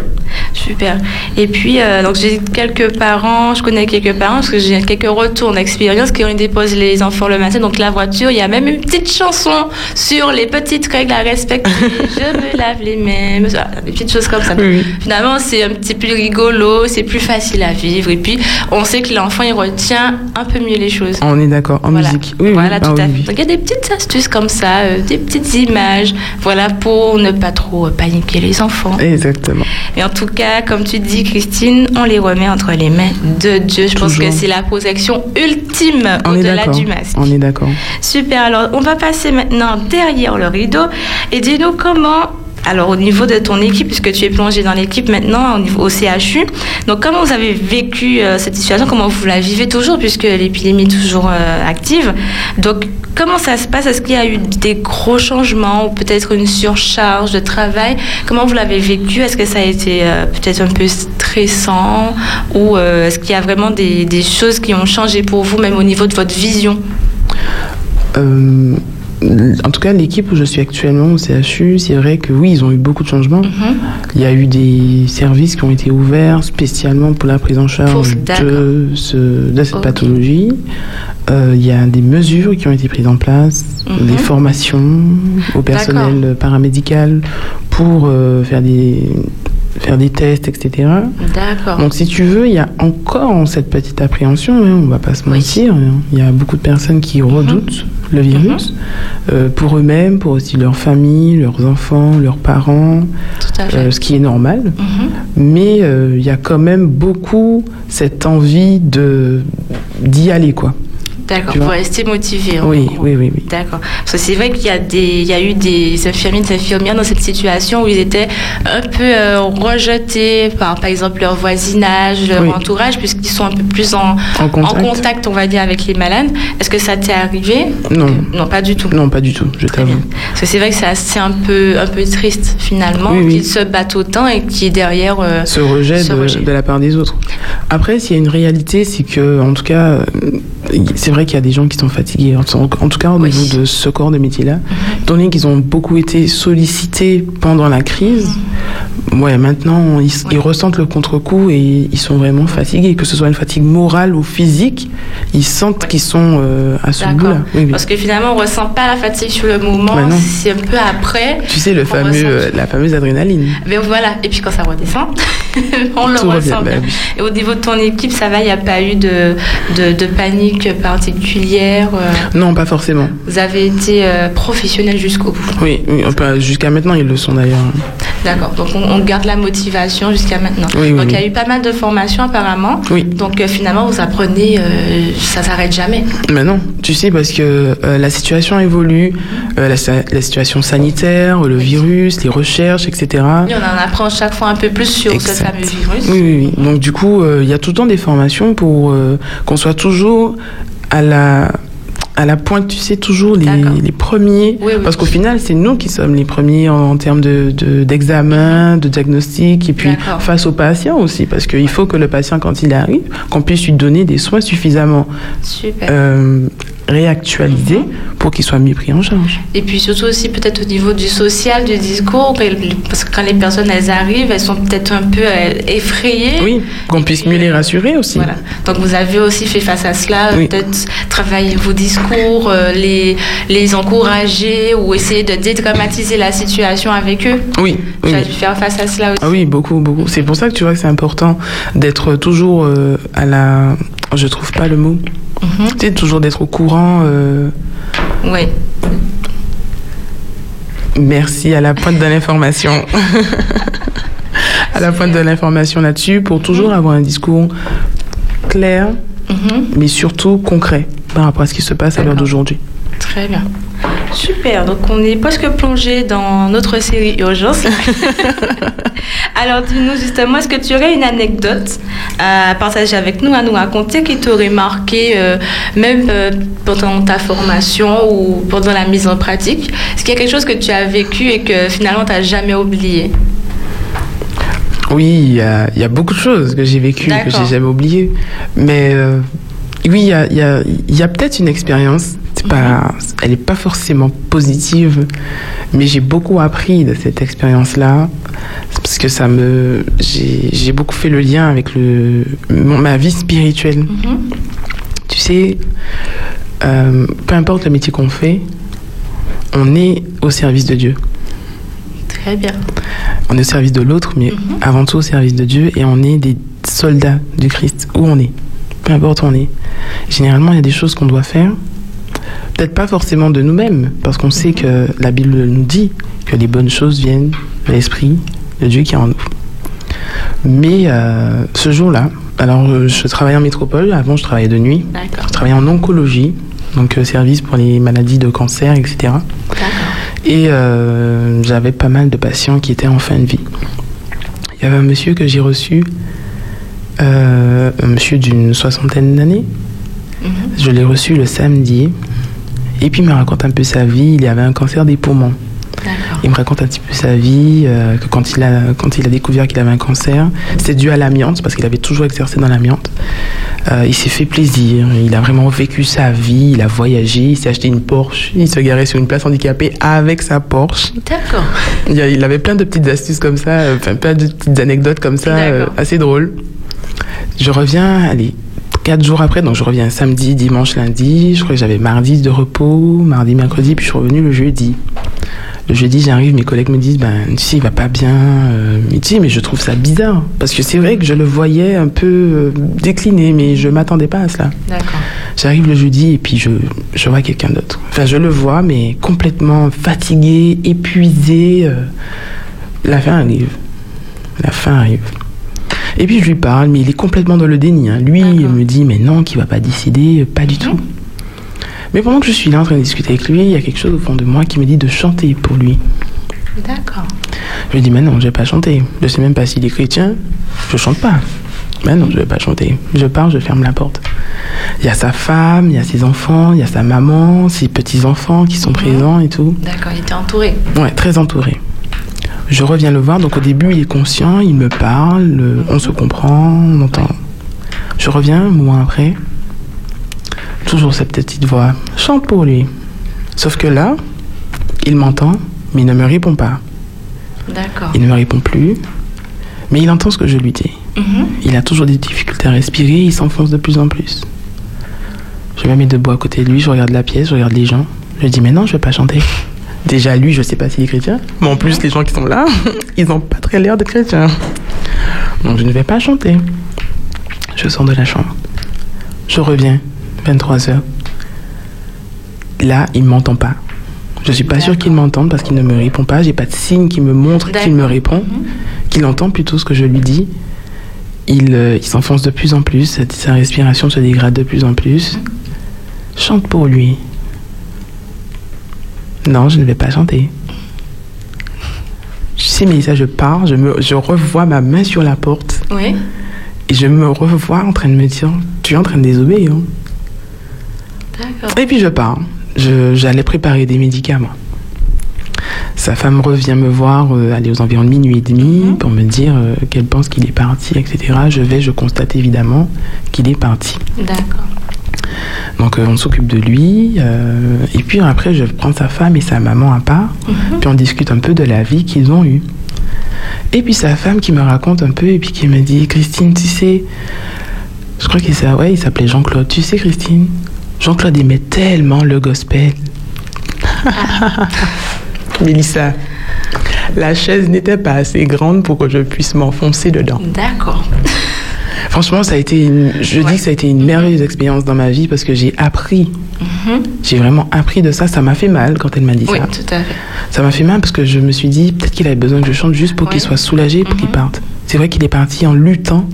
Super. Et puis, euh, donc j'ai quelques parents, je connais quelques parents parce que j'ai quelques retours d'expérience qui ont déposé les enfants le matin. Donc la voiture, il y a même une petite chanson sur les petites règles à respecter. je me lave les mains, des petites choses comme ça. Finalement, c'est un petit peu rigolo, c'est plus facile à vivre. Et puis, on sait que l'enfant, il retient un peu mieux les choses. On est d'accord, en musique. Oui, voilà, tout ah à fait. Donc, il y a des petites astuces comme ça, euh, des petites images, voilà, pour ne pas trop paniquer les enfants. Exactement. Et en tout cas, comme tu dis, Christine, on les remet entre les mains de Dieu. Je pense que c'est la protection ultime au-delà du masque. On est d'accord. Super. Alors, on va passer maintenant derrière le rideau et dis-nous comment alors au niveau de ton équipe, puisque tu es plongé dans l'équipe maintenant au niveau au CHU, donc comment vous avez vécu euh, cette situation, comment vous la vivez toujours puisque l'épidémie est toujours euh, active? Donc comment ça se passe? Est-ce qu'il y a eu des gros changements ou peut-être une surcharge de travail? Comment vous l'avez vécu? Est-ce que ça a été euh, peut-être un peu stressant ou est-ce qu'il y a vraiment des, des, choses qui ont changé pour vous, même au niveau de votre vision? En tout cas, l'équipe où je suis actuellement au CHU, c'est vrai que oui, ils ont eu beaucoup de changements. Mhm. Il y a eu des services qui ont été ouverts spécialement pour la prise en charge de, de, cette pathologie. Euh, il y a des mesures qui ont été prises en place, mhm. des formations au personnel paramédical pour euh, faire des faire des tests, etc. D'accord. Donc, si tu veux, il y a encore cette petite appréhension, hein, on ne va pas se mentir. Hein. Il y a beaucoup de personnes qui mhm. redoutent le virus, mhm. euh, pour eux-mêmes, pour aussi leur famille, leurs enfants, leurs parents, euh, ce qui est normal. Mhm. Mais euh, il y a quand même beaucoup cette envie d'y aller, quoi. D'accord, pour rester motivé. Oui, oui, oui, oui, D'accord. Parce que c'est vrai qu'il y, a des, il y a eu des infirmiers, des infirmières dans cette situation où ils étaient un peu euh, rejetés par, par exemple, leur voisinage, leur entourage, puisqu'ils sont un peu plus en, en, contact. on va dire, avec les malades. Est-ce que ça t'est arrivé? Non. Non, pas du tout. Non, pas du tout, je t'avoue. Parce que c'est vrai que c'est un peu, un peu triste, finalement, qu'ils se battent autant et qui derrière. Euh, se rejettent de, de, la part des autres. Après, s'il y a une réalité, c'est que, en tout cas, c'est vrai qu'il y a des gens qui sont fatigués, en, tout cas au niveau de ce corps de métier-là, étant donné qu'ils ont beaucoup été sollicités pendant la crise. Ouais, maintenant, ils, ressentent le contre-coup et ils sont vraiment fatigués, que ce soit une fatigue morale ou physique, ils sentent qu'ils sont euh, à ce bout-là. Parce que finalement, on ressent pas la fatigue sur le moment, c'est un peu après. Tu sais, le fameux, euh, la fameuse adrénaline. Mais voilà, et puis quand ça redescend, on le ressent bien. Bah et au niveau de ton équipe, ça va, il n'y a pas eu de, de, panique particulière euh? Non, pas forcément. Vous avez été professionnel jusqu'au bout? Oui, oui jusqu'à maintenant, ils le sont d'ailleurs. D'accord, donc on, garde la motivation jusqu'à maintenant. donc il y a eu pas mal de formations apparemment. Oui. Donc euh, finalement vous apprenez, ça euh, ça s'arrête jamais. Mais non, tu sais parce que euh, la situation évolue, la, situation sanitaire, le virus, les recherches, etc. on en apprend chaque fois un peu plus sur ce fameux virus. Oui, oui, oui. Donc du coup il y a tout le temps des formations pour qu'on soit toujours à la à la pointe, tu sais, toujours les, les premiers. Parce qu'au final, c'est nous qui sommes les premiers en, termes d'examen, de, d'examen, de, diagnostic, et puis face au patient aussi, parce qu'il faut que le patient, quand il arrive, qu'on puisse lui donner des soins suffisamment Super. Euh, réactualisé pour qu'il soit mieux pris en charge. Et puis surtout aussi peut-être au niveau du social, du discours, parce que quand les personnes elles arrivent, elles sont peut-être un peu euh, effrayées. Oui, qu'on puisse mieux les rassurer aussi. Voilà. Donc vous avez aussi fait face à cela, peut-être travailler vos discours, euh, les, les encourager ou essayer de dédramatiser la situation avec eux. Oui. Tu as dû faire face à cela aussi. Ah oui, beaucoup, beaucoup. C'est pour ça que tu vois que c'est important d'être toujours euh, à la... Je trouve pas le mot c'est mhm. toujours d'être au courant. Euh, oui. Merci à la pointe de l'information. à la pointe de l'information là-dessus pour toujours avoir un discours clair, mhm. mais surtout concret par rapport à ce qui se passe à l'heure d'aujourd'hui. Très bien. Super, donc on est presque plongé dans notre série Urgence. Alors dis-nous justement, est-ce que tu aurais une anecdote à partager avec nous, à nous raconter qui t'aurait marqué, euh, même euh, pendant ta formation ou pendant la mise en pratique? Est-ce qu'il y a quelque chose que tu as vécu et que finalement tu n'as jamais oublié? Oui, il y, a, beaucoup de choses que j'ai vécues et que j'ai jamais oubliées. Mais euh, oui, il y a, y a peut-être une expérience pas, elle n'est pas forcément positive, mais j'ai beaucoup appris de cette expérience-là parce que ça me, j'ai beaucoup fait le lien avec le, ma vie spirituelle. Mm-hmm. Tu sais, euh, peu importe le métier qu'on fait, on est au service de Dieu. Très bien. On est au service de l'autre, mais mm-hmm. avant tout au service de Dieu, et on est des soldats du Christ, où on est, peu importe où on est. Généralement, il y a des choses qu'on doit faire, peut-être pas forcément de nous-mêmes, parce qu'on sait que la Bible nous dit que les bonnes choses viennent de l'Esprit de Dieu qui est en nous. Mais euh, ce jour-là, alors euh, je travaillais en métropole, avant je travaillais de nuit, je travaillais en oncologie, donc euh, service pour les maladies de cancer, etc. Et j'avais pas mal de patients qui étaient en fin de vie. Il y avait un monsieur que j'ai reçu, un monsieur d'une soixantaine d'années. Mhm. Je l'ai reçu le samedi. Et puis il me raconte un peu sa vie. Il avait un cancer des poumons. Il me raconte un petit peu sa vie, euh, que quand il, a, quand il a découvert qu'il avait un cancer, c'est dû à l'amiante, parce qu'il avait toujours exercé dans l'amiante. Euh, il s'est fait plaisir, il a vraiment vécu sa vie, il a voyagé, il s'est acheté une Porsche, il se garait sur une place handicapée avec sa Porsche. D'accord. Il, avait plein de petites astuces comme ça, euh, enfin plein de petites anecdotes comme ça, assez drôles. Je reviens, allez, quatre jours après, donc je reviens samedi, dimanche, lundi. Je crois que j'avais mardi de repos, mardi, mercredi, puis je suis revenu le jeudi. Le jeudi, j'arrive, mes collègues me disent, ben, tu sais, il va pas bien. Euh, sais, mais je trouve ça bizarre. Parce que c'est vrai que je le voyais un peu euh, décliné, mais je m'attendais pas à cela. J'arrive le jeudi et puis je, je vois quelqu'un d'autre. Enfin, je le vois, mais complètement fatigué, épuisé. Euh. la fin arrive. La fin arrive. Et puis je lui parle, mais il est complètement dans le déni. Hein. Lui, il me dit, mais non, qu'il va pas décider, pas du tout. Mais pendant que je suis là en train de discuter avec lui, il y a quelque chose au fond de moi qui me dit de chanter pour lui. D'accord. Je lui dis, mais non, je vais pas chanter. Je sais même pas s'il est chrétien. Je chante pas. Mais non, je vais pas chanter. Je pars, je ferme la porte. Il y a sa femme, il y a ses enfants, il y a sa maman, ses petits-enfants qui sont mhm. présents et tout. D'accord, il était entouré. Ouais, très entouré. Je reviens le voir, donc au début il est conscient, il me parle, on se comprend, on entend. Je reviens un moment après, toujours cette petite voix, chante pour lui. Sauf que là, il m'entend, mais il ne me répond pas. D'accord. Il ne me répond plus. Mais il entend ce que je lui dis. Mhm. Il a toujours des difficultés à respirer, il s'enfonce de plus en plus. Je me mets debout à côté de lui, je regarde la pièce, je regarde les gens. Je dis, mais non, je vais pas chanter. Déjà, lui, je sais pas s'il est chrétien, mais en plus, les gens qui sont là, ils n'ont pas très l'air d'être chrétiens. Donc, je ne vais pas chanter. Je sors de la chambre. Je reviens, 23h. Là, il ne m'entend pas. Je suis pas sûre qu'il m'entende parce qu'il ne me répond pas. J'ai pas de signe qui me montre qu'il me répond, Mhm. qu'il entend plutôt ce que je lui dis. Il, euh, il s'enfonce de plus en plus, sa, sa respiration se dégrade de plus en plus. Chante pour lui. Non, je ne vais pas chanter. Je sais, Mélissa, je pars, je, me, je revois ma main sur la porte Oui. et je me revois en train de me dire Tu es en train de désobéir. D'accord. Et puis je pars. Je- J'allais préparer des médicaments. Sa femme revient me voir, euh, aller aux environs de minuit et demi, Mhm. pour me dire euh, qu'elle pense qu'il est parti, etc. Je vais, je constate évidemment qu'il est parti. D'accord. Donc euh, on s'occupe de lui, euh, et puis après je prends sa femme et sa maman à part, Mhm. puis on discute un peu de la vie qu'ils ont eue. Et puis sa femme qui me raconte un peu, et puis qui me dit Christine, tu sais, je crois qu'il ouais, s'appelait Jean-Claude, tu sais Christine, Jean-Claude aimait tellement le gospel. Mélissa, la chaise n'était pas assez grande pour que je puisse m'enfoncer dedans. D'accord. Franchement, ça a été une, je Ouais. dis que ça a été une merveilleuse expérience dans ma vie parce que j'ai appris, Mhm. j'ai vraiment appris de ça. Ça m'a fait mal quand elle m'a dit Oui, ça. tout à fait. Ça m'a fait mal parce que je me suis dit peut-être qu'il avait besoin que je chante juste pour qu'il soit soulagé, pour qu'il Mhm. parte. C'est vrai qu'il est parti en luttant.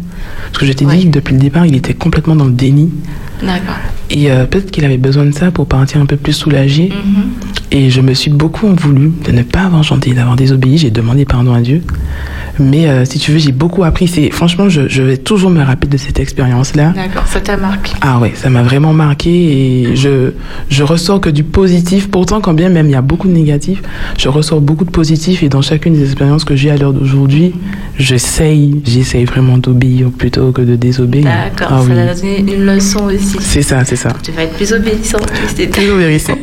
Parce que je t'ai Ouais. dit que depuis le départ, il était complètement dans le déni. D'accord. Et euh, peut-être qu'il avait besoin de ça pour partir un peu plus soulagé. Mhm. Et je me suis beaucoup voulu de ne pas avoir chanté, d'avoir désobéi. J'ai demandé pardon à Dieu. Mais euh, si tu veux, j'ai beaucoup appris. C'est franchement, je, je vais toujours me rappeler de cette expérience-là. D'accord, ça t'a marqué. Ah ouais, ça m'a vraiment marqué et je, je ressors que du positif. Pourtant, quand bien même il y a beaucoup de négatifs, je ressors beaucoup de positif et dans chacune des expériences que j'ai à l'heure d'aujourd'hui, j'essaye, j'essaye vraiment d'obéir plutôt que de désobéir. D'accord, Ah ça oui. t'a donné une leçon aussi. C'est ça, c'est ça. Tu vas être plus obéissant. Christine. Plus obéissant.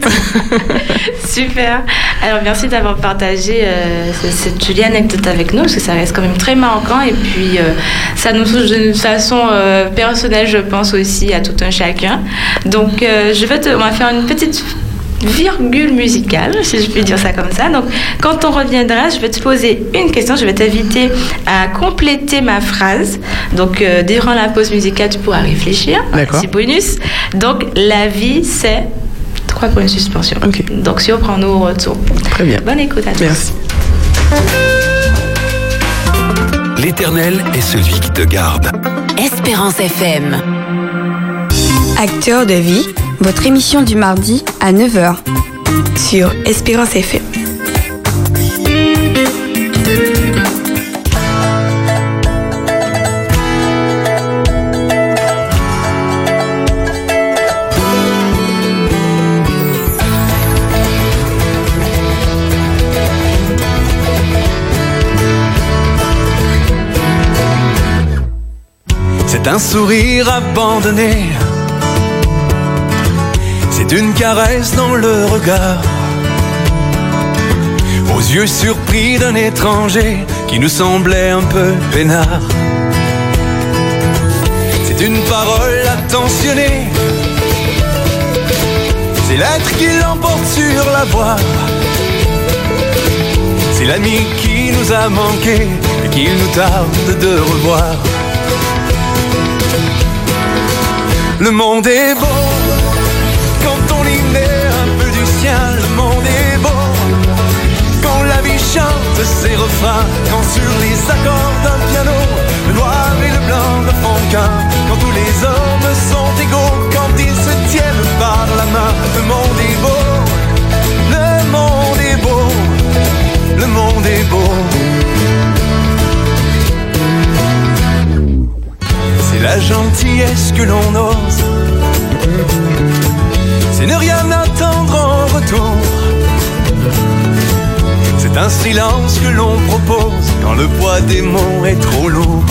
Super. Alors merci d'avoir partagé euh, ce- cette jolie anecdote avec nous, parce que ça reste quand même très marquant et puis euh, ça nous touche d'une façon euh, personnelle, je pense aussi à tout un chacun. Donc euh, je vais te, on va faire une petite virgule musicale, si je puis dire ça comme ça. Donc, quand on reviendra, je vais te poser une question. Je vais t'inviter à compléter ma phrase. Donc, euh, durant la pause musicale, tu pourras réfléchir. D'accord. C'est bonus. Donc, la vie, c'est trois points de suspension. Ok. Donc, surprends-nous au retour. Très bien. Bonne écoute à tous. Merci. L'Éternel est celui qui te garde. Espérance FM. Acteur de vie, votre émission du mardi à 9h sur Espérance FM. Un sourire abandonné. C'est une caresse dans le regard. Aux yeux surpris d'un étranger qui nous semblait un peu peinard. C'est une parole attentionnée. C'est l'être qui l'emporte sur la voie. C'est l'ami qui nous a manqué et qu'il nous tarde de revoir. Le monde est beau quand on y met un peu du sien. Le monde est beau quand la vie chante ses refrains. Quand sur les accords d'un piano, le noir et le blanc ne font qu'un. Quand tous les hommes sont égaux, quand ils se tiennent par la main. Le monde est beau, le monde est beau, le monde est beau. C'est la gentillesse que l'on ose. C'est ne rien attendre en retour. C'est un silence que l'on propose quand le poids des mots est trop lourd.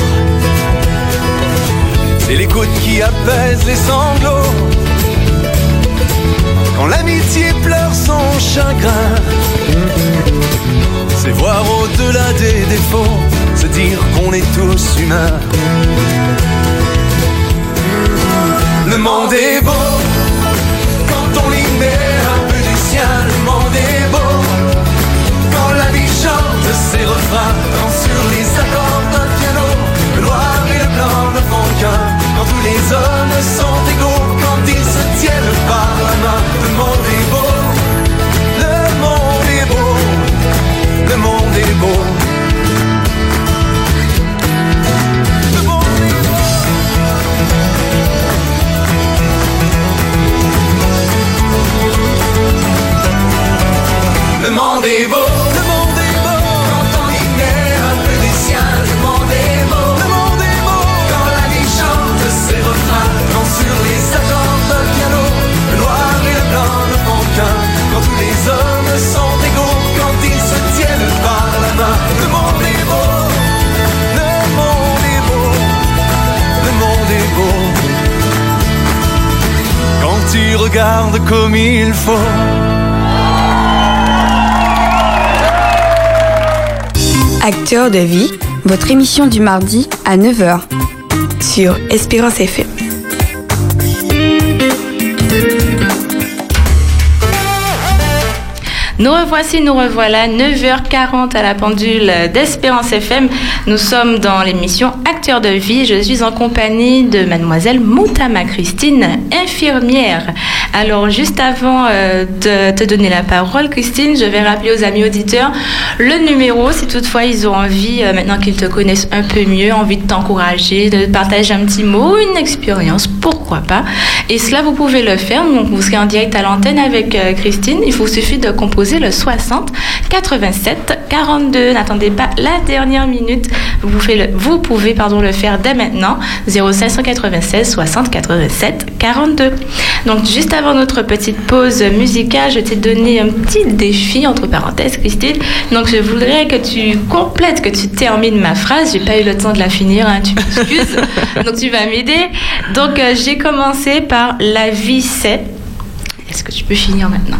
C'est l'écoute qui apaise les sanglots. Quand l'amitié pleure son chagrin. C'est voir au-delà défauts, se dire qu'on est tous humains. Le monde est beau quand on met un peu du sien. Le monde est beau quand la vie chante ses refrains. Quand sur les accords d'un piano, le noir et le blanc ne font qu'un. Quand tous les hommes sont égaux, quand ils se tiennent par la main. Le monde est beau, le monde est beau, le monde est beau. Monde est beau, le monde est beau. Quand on y un peu des siens, le monde est beau. Quand la vie chante ses refrains, quand sur les accords d'un piano, le noir et le blanc ne font qu'un. Quand tous les hommes sont égaux, quand ils se tiennent par la main, le monde est beau, le monde. Quand tu regardes comme il faut. Acteur de vie, votre émission du mardi à 9h sur Espérance FM. Nous revoici, nous revoilà, 9h40 à la pendule d'Espérance FM. Nous sommes dans l'émission Acteurs de vie. Je suis en compagnie de mademoiselle Moutama Christine, infirmière. Alors, juste avant euh, de te donner la parole, Christine, je vais rappeler aux amis auditeurs le numéro, si toutefois ils ont envie, euh, maintenant qu'ils te connaissent un peu mieux, envie de t'encourager, de partager un petit mot, une expérience, pourquoi pas. Et cela, vous pouvez le faire. Donc, vous serez en direct à l'antenne avec euh, Christine. Il vous suffit de composer le 60 87 42. N'attendez pas la dernière minute. Vous pouvez, le, vous pouvez pardon, le faire dès maintenant. 0596 60 87 42. Donc, juste notre petite pause musicale, je t'ai donné un petit défi, entre parenthèses, Christine. Donc, je voudrais que tu complètes, que tu termines ma phrase. J'ai pas eu le temps de la finir, hein, tu m'excuses. Donc, tu vas m'aider. Donc, euh, j'ai commencé par la vie c'est. Est-ce que tu peux finir maintenant?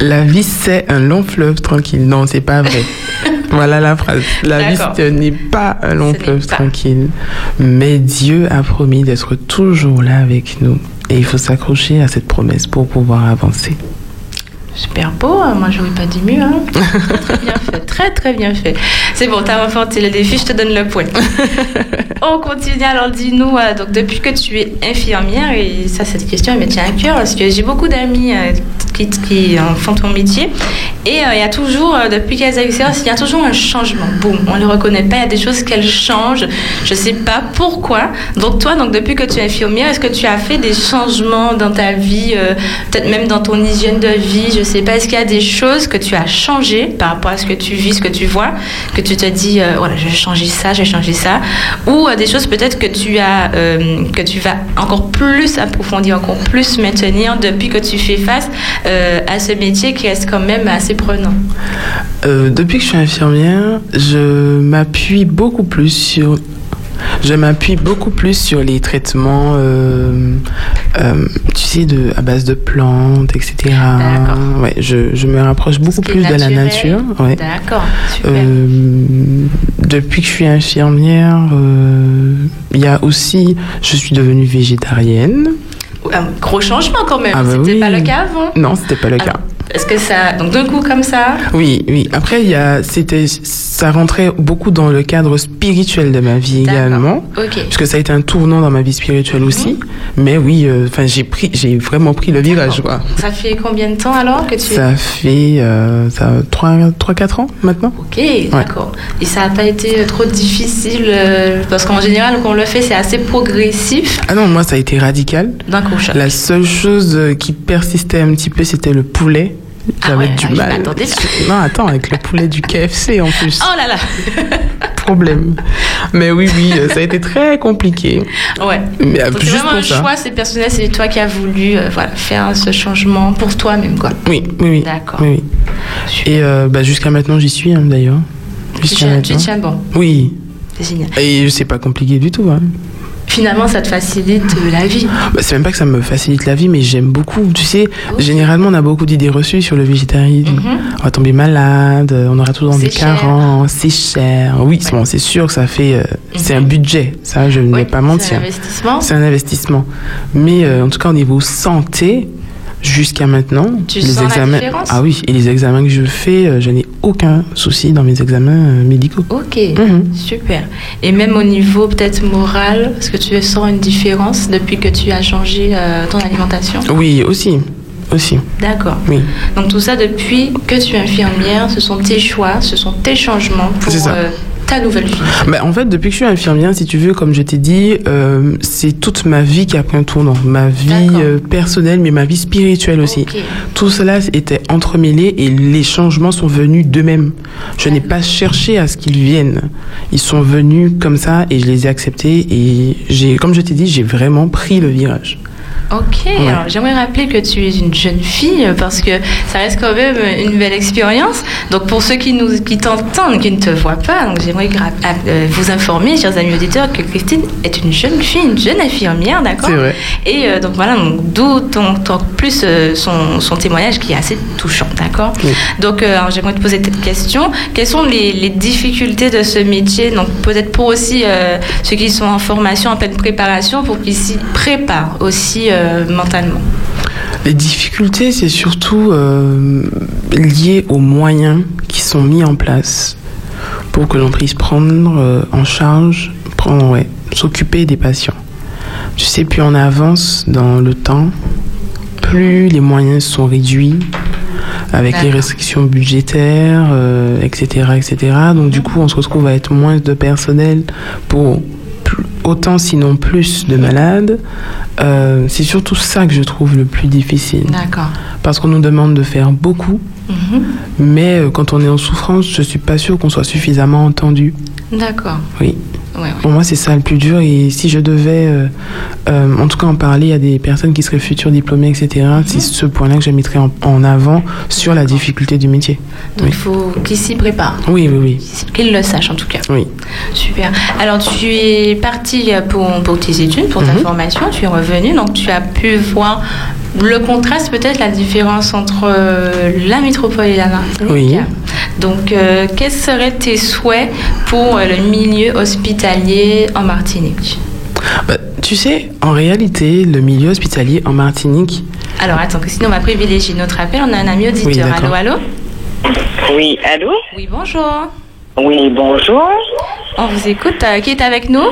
La vie, c'est un long fleuve tranquille. Non, c'est pas vrai. voilà la phrase. La vie, ce n'est pas un long fleuve tranquille. Mais Dieu a promis d'être toujours là avec nous. Et il faut s'accrocher à cette promesse pour pouvoir avancer. Super beau, hein. moi j'aurais pas dit mieux. Hein. très, très bien fait, très très bien fait. C'est bon, t'as remporté le défi, je te donne le point. On continue alors, dis-nous, euh, donc depuis que tu es infirmière, et ça cette question elle me tient à cœur, parce que j'ai beaucoup d'amis euh, qui, qui en font ton métier, et euh, il y a toujours, euh, depuis qu'elles exercent, il y a toujours un changement. Boum, on ne le reconnaît pas, il y a des choses qu'elles changent, je sais pas pourquoi. Donc toi, donc depuis que tu es infirmière, est-ce que tu as fait des changements dans ta vie, euh, peut-être même dans ton hygiène de vie, je sais pas, est-ce qu'il y a des choses que tu as changées par rapport à ce que tu vis, ce que tu vois, que tu te dis, euh, voilà, je vais changer ça, je vais changer ça, ou euh, des choses peut-être que tu as, euh, que tu vas encore plus approfondir, encore plus maintenir depuis que tu fais face euh, à ce métier qui reste quand même assez prenant? Depuis que je suis infirmière, je m'appuie beaucoup plus sur. Je m'appuie beaucoup plus sur les traitements, euh, euh, tu sais, de, à base de plantes, etc. D'accord. Ouais, je, je me rapproche beaucoup plus de la nature. Ouais. D'accord. Euh, depuis que je suis infirmière, il y a aussi, je suis devenue végétarienne. Un gros changement quand même, Ah bah c'était oui. pas le cas avant. Non, c'était pas le cas. Alors, Est-ce que ça, donc d'un coup comme ça, Oui, oui. Après, il y a, c'était, ça rentrait beaucoup dans le cadre spirituel de ma vie D'accord. également. ok. Parce que ça a été un tournant dans ma vie spirituelle aussi. Mais oui, euh, enfin, j'ai pris, j'ai vraiment pris le virage, quoi. Ça fait combien de temps alors que tu Ça fait, euh, ça, 3, 3, 4 ans maintenant. Ok, d'accord. Et ça n'a pas été trop difficile euh, parce qu'en général, quand on le fait, c'est assez progressif Ah non, moi, ça a été radical. d'un coup. Choc. La seule chose euh, qui persistait un petit peu, c'était le poulet. Ah J'avais ouais, du mal. Non, attends, avec le poulet du KFC en plus. Oh là là Problème. Mais oui, oui, euh, ça a été très compliqué. Ouais. Mais euh, Donc c'est juste vraiment un ça. choix, c'est personnel, c'est toi qui as voulu euh, voilà, faire ce changement pour toi-même. quoi. Oui, oui, oui. D'accord. Oui. Et euh, bah, jusqu'à maintenant, j'y suis hein, d'ailleurs. Tu Jusqu'à tiens bon, Oui. c'est génial. Et c'est pas compliqué du tout. Hein. Finalement, ça te facilite la vie. Bah, c'est même pas que ça me facilite la vie, mais j'aime beaucoup. Tu sais, généralement, on a beaucoup d'idées reçues sur le végétarisme. On va tomber malade, on aura tout dans des Mhm. C'est carences, c'est cher. Oui, c'est bon, c'est sûr que ça fait. euh, C'est un budget, ça, je ne Oui, vais pas c'est mentir. un investissement. C'est un investissement. Mais euh, en tout cas, au niveau santé, jusqu'à maintenant, Tu les sens examens. ah oui, et les examens que je fais, euh, je n'ai aucun souci dans mes examens euh, médicaux. Ok, Mhm. super. Et même au niveau peut-être moral, est-ce que tu sens une différence depuis que tu as changé euh, ton alimentation? Oui, aussi. Aussi, D'accord. oui. Donc tout ça depuis que tu es infirmière, ce sont tes choix, ce sont tes changements pour euh, ta nouvelle vie. Bah, en fait, depuis que je suis infirmière, si tu veux, comme je t'ai dit, euh, c'est toute ma vie qui a pris un tournant. Ma vie euh, personnelle, mais ma vie spirituelle aussi. Tout cela était entremêlé et les changements sont venus d'eux-mêmes. Je n'ai pas cherché à ce qu'ils viennent. Ils sont venus comme ça et je les ai acceptés et j'ai, comme je t'ai dit, j'ai vraiment pris le virage. Ok, alors j'aimerais rappeler que tu es une jeune fille euh, parce que ça reste quand même une belle expérience. Donc pour ceux qui nous qui t'entendent, qui ne te voient pas, donc j'aimerais gra- euh, vous informer, chers amis auditeurs, que Christine est une jeune fille, une jeune infirmière, d'accord C'est vrai. Et euh, donc voilà, donc, d'où ton, ton- plus euh, son, son témoignage qui est assez touchant, d'accord Oui. Donc euh, alors, j'aimerais te poser cette question. Quelles sont les, les difficultés de ce métier? Donc peut-être pour aussi ceux qui sont en formation, en pleine préparation, pour qu'ils s'y préparent aussi mentalement. Les difficultés, c'est surtout euh, lié aux moyens qui sont mis en place pour que l'on puisse prendre euh, en charge, prendre, ouais, s'occuper des patients. Tu sais, plus on avance dans le temps, plus les moyens sont réduits avec les restrictions budgétaires, euh, etc., etc. Donc du coup, on se retrouve à être moins de personnel pour autant, sinon plus, de malades. Euh, c'est surtout ça que je trouve le plus difficile. D'accord. Parce qu'on nous demande de faire beaucoup, Mhm. mais euh, quand on est en souffrance, je suis pas sûre qu'on soit suffisamment entendu. D'accord. Oui. Ouais, ouais. Pour moi, c'est ça le plus dur. Et si je devais, euh, euh, en tout cas, en parler à des personnes qui seraient futures diplômées, etc., c'est ce point-là que je mettrais en, en avant sur la difficulté du métier. Donc il faut qu'ils s'y préparent. Oui, oui, oui. Qu'ils le sachent en tout cas. Oui. Super. Alors tu es parti pour, pour tes études, pour ta Mhm. formation, tu es revenu, donc tu as pu voir le contraste, peut-être la différence entre euh, la métropole et la Martinique. Oui. Donc euh, quels seraient tes souhaits pour euh, le milieu hospitalier en Martinique? Bah, tu sais, en réalité, le milieu hospitalier en Martinique, Alors attends, que sinon on va privilégier notre appel. On a un ami Oui, auditeur. d'accord. allô, allô? Oui, allô? Oui, bonjour. Oui, bonjour. On vous écoute. Euh, qui est avec nous?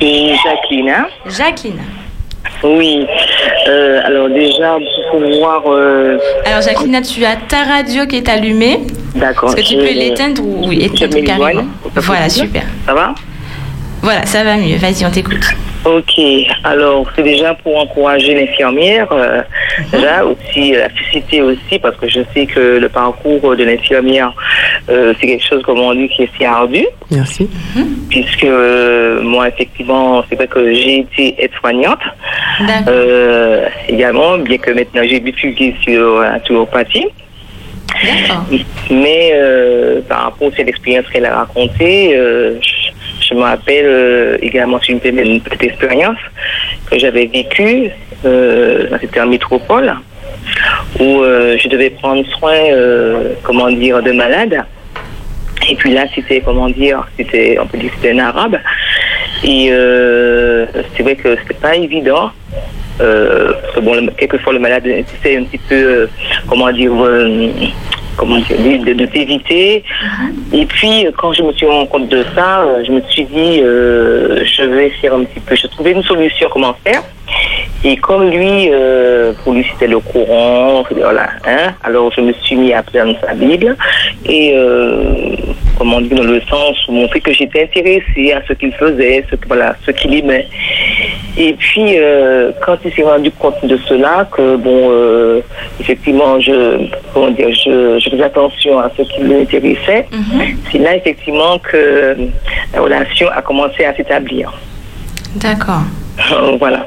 Et Jacqueline. hein? Jacqueline. Oui. Euh, alors déjà, pour pouvoir... euh, Alors Jacqueline, tu as ta radio qui est allumée. D'accord. Est-ce que tu peux l'éteindre ou je éteindre carrément Voilà, super. Ça va? Voilà, ça va mieux. Vas-y, on t'écoute. Ok. Alors, c'est déjà pour encourager l'infirmière, euh, déjà aussi euh, la féliciter aussi, parce que je sais que le parcours de l'infirmière, euh, c'est quelque chose, comme on dit, qui est si ardu. merci. puisque euh, moi effectivement c'est vrai que j'ai été aide-soignante euh, également bien que maintenant j'ai bifurqué sur la D'accord. mais euh, par rapport à cette expérience qu'elle a racontée euh, je, je me rappelle euh, également sur une, une petite expérience que j'avais vécue euh, c'était en métropole où euh, je devais prendre soin euh, comment dire de malades et puis là, c'était, comment dire, c'était, un arabe. Et c'est vrai que c'était pas évident. Euh, bon, quelquefois le malade essaie un petit peu, euh, comment dire, euh, comment dire, de, de- t'éviter. Et puis, euh, quand je me suis rendu compte de ça, je me suis dit, je vais faire un petit peu, je trouvais une solution comment faire. Et comme lui, pour lui c'était le courant, voilà, hein, alors je me suis mis à prendre sa Bible et comment dire dans le sens où montrer que j'étais intéressée à ce qu'il faisait, ce, voilà, ce qu'il aimait. Et puis quand il s'est rendu compte de cela, que bon, euh, effectivement, je, comment dire, je, je faisais attention à ce qui l'intéressait, c'est là effectivement que la relation a commencé à s'établir. D'accord. Voilà.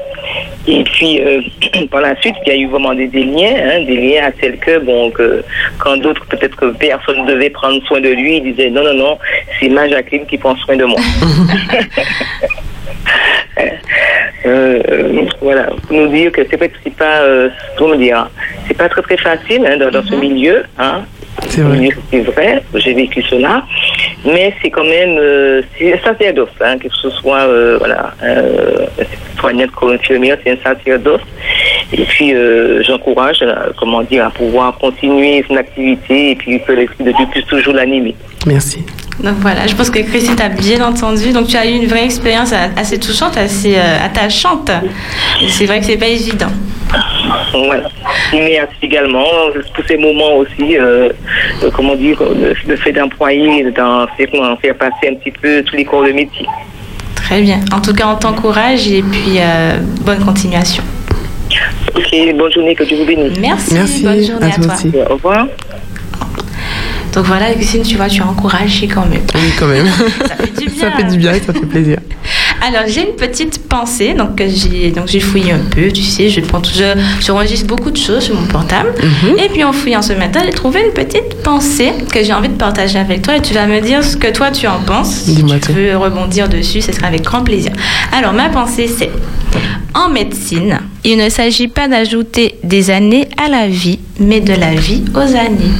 Et puis, euh, par la suite, il y a eu vraiment des, des liens, hein, des liens à tel que, bon, que quand d'autres, peut-être que personne devait prendre soin de lui, ils disaient non, non, non, c'est ma Jacqueline qui prend soin de moi. euh, euh, voilà, pour nous dire que c'est que c'est pas, euh, comment dire, c'est pas très très facile hein, dans, dans ce milieu, hein. C'est vrai. C'est vrai, j'ai vécu cela, mais c'est quand même, euh, c'est un sacerdoce, hein, que ce soit, euh, voilà, euh, soignante comme infirmière, c'est un sacerdoce. Et puis, euh, j'encourage, euh, comment dire, à pouvoir continuer son activité et puis que l'esprit de Dieu puisse toujours l'animer. Merci. Donc voilà, je pense que Christine t'a bien entendu. Donc tu as eu une vraie expérience assez touchante, assez euh, attachante. C'est vrai que c'est pas évident. Voilà. Mais également, pour ces moments aussi, euh, euh, comment dire, le, le fait d'employer, d'en faire, passer un petit peu tous les corps de métier. Très bien. En tout cas, on t'encourage et puis euh, bonne continuation. Ok, bonne journée, que Dieu vous bénisse. Merci. Merci. Bonne journée à toi. aussi. Au revoir. Donc voilà, Christine, tu vois, tu as encouragé quand même. Oui, quand même. Ça fait du bien. ça fait du bien et ça fait plaisir. Alors j'ai une petite pensée, donc j'ai donc j'ai fouillé un peu, tu sais, je prends je j'enregistre beaucoup de choses sur mon portable, Mhm. et puis en fouillant ce matin, j'ai trouvé une petite pensée que j'ai envie de partager avec toi, et tu vas me dire ce que toi tu en penses. Si tu veux rebondir dessus, ce sera avec grand plaisir. Alors ma pensée c'est en médecine, il ne s'agit pas d'ajouter des années à la vie, mais de la vie aux années.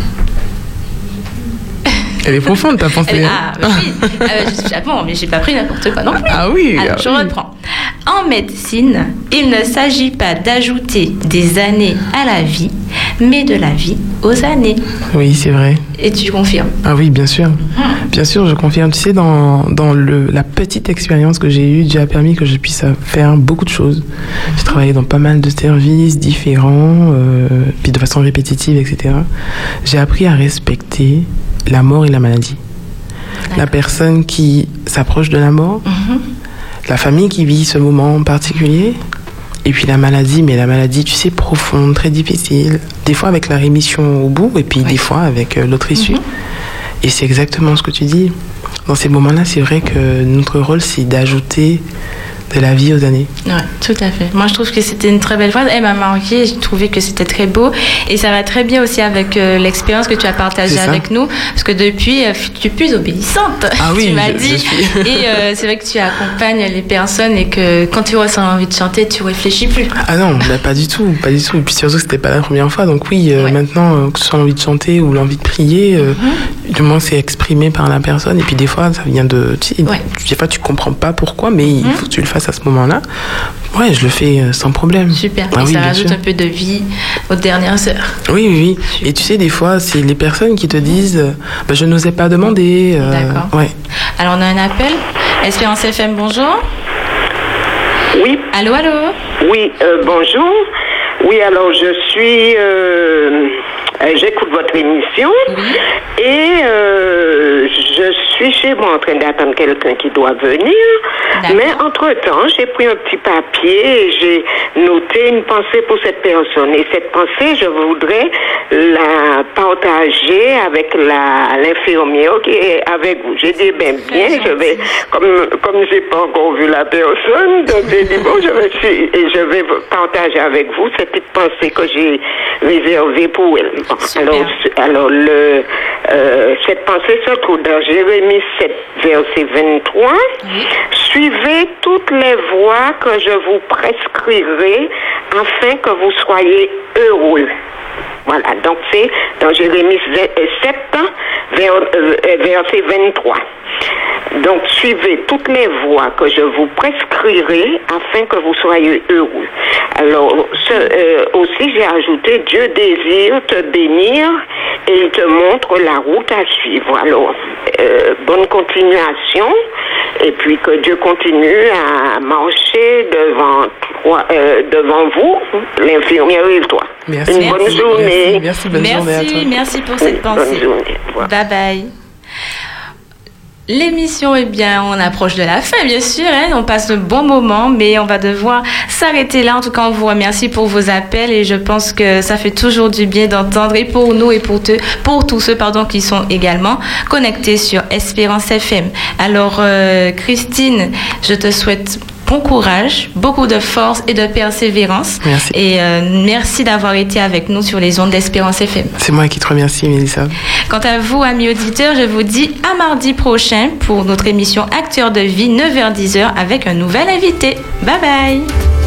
Elle est profonde ta pensée. Elle- ah, bah oui. Ah, bah, je suis Japon, mais j'ai pas pris n'importe quoi non plus. Ah oui, Alors, ah je oui. reprends. En médecine, il ne s'agit pas d'ajouter des années à la vie, mais de la vie aux années. Oui, c'est vrai. Et tu confirmes? Ah oui, bien sûr. Bien sûr, je confirme. Tu sais, dans, dans le, la petite expérience que j'ai eue, Dieu a permis que je puisse faire beaucoup de choses. J'ai travaillé dans pas mal de services différents, euh, puis de façon répétitive, etc. J'ai appris à respecter la mort et la maladie. La personne qui s'approche de la mort, la famille qui vit ce moment en particulier, et puis la maladie, mais la maladie, tu sais, profonde, très difficile. Des fois avec la rémission au bout, et puis des fois avec euh, l'autre issue. Et c'est exactement ce que tu dis. Dans ces moments-là, c'est vrai que notre rôle, c'est d'ajouter de la vie aux années. Ouais, tout à fait. Moi, je trouve que c'était une très belle phrase. Elle m'a marqué. J'ai trouvé que c'était très beau. Et ça va très bien aussi avec euh, l'expérience que tu as partagée avec nous. Parce que depuis, euh, tu es plus obéissante. Ah oui, tu m'as je- dit. je suis. Et euh, c'est vrai que tu accompagnes les personnes et que quand tu ressens envie de chanter, tu réfléchis plus. Ah non, bah, pas du tout, pas du tout. Et puis surtout, c'était pas la première fois. Donc oui, Ouais. maintenant, que ce soit l'envie de chanter ou l'envie de prier, euh, du moins c'est exprimé par la personne. Et puis des fois, ça vient de... Tu sais, Ouais. Des fois, tu comprends pas pourquoi, mais il faut que tu le fasses à ce moment-là. Ouais, je le fais euh, sans problème. Super. Ah et oui, ça rajoute sûr. un peu de vie aux dernières heures. Oui, oui, oui. Et tu sais, des fois, c'est les personnes qui te disent euh, bah, Je n'osais pas demander. euh, D'accord. Ouais. Alors, on a un appel. Espérance FM, bonjour. Oui, Allô, allô oui, euh, bonjour. Oui, alors je suis, euh, j'écoute votre émission et euh, je suis chez moi en train d'attendre quelqu'un qui doit venir. Mais entre-temps, j'ai pris un petit papier et j'ai noté une pensée pour cette personne. Et cette pensée, je voudrais la partager avec l'infirmière qui est avec vous. J'ai dit, ben bien, je vais, comme comme j'ai pas encore vu la personne, donc j'ai dit, bon, je vais, et je vais partager avec vous cette petite pensée que j'ai réservée pour elle. Alors, alors le, euh, cette pensée se trouve dans Jérémie 7, verset 23. Suivez toutes les voies que je vous prescrirai afin que vous soyez heureux. Voilà, donc c'est dans Jérémie 7, vers- euh, verset 23. Donc suivez toutes les voies que je vous prescrirai afin que vous soyez heureux. Alors ce, euh, aussi j'ai ajouté Dieu désire te bénir et il te montre la route à suivre. Alors euh, bonne continuation et puis que Dieu continue à marcher devant toi, euh, devant vous, l'infirmière et toi. Merci. Une bonne Merci. journée. Merci, bonne journée à toi. Merci, pour cette Bonne pensée. journée. Voilà. Bye bye. L'émission, eh bien, on approche de la fin, bien sûr. hein. On passe de bons moments, mais on va devoir s'arrêter là. En tout cas, on vous remercie pour vos appels et je pense que ça fait toujours du bien d'entendre et pour nous et pour tous ceux pardon, qui sont également connectés sur Espérance FM. Alors, euh, Christine, je te souhaite bon courage, beaucoup de force et de persévérance. Merci. Et euh, merci d'avoir été avec nous sur les ondes d'Espérance FM. C'est moi qui te remercie, Mélissa. Quant à vous, amis auditeurs, je vous dis à mardi prochain pour notre émission Acteurs de vie, 9h-10h, avec un nouvel invité. Bye bye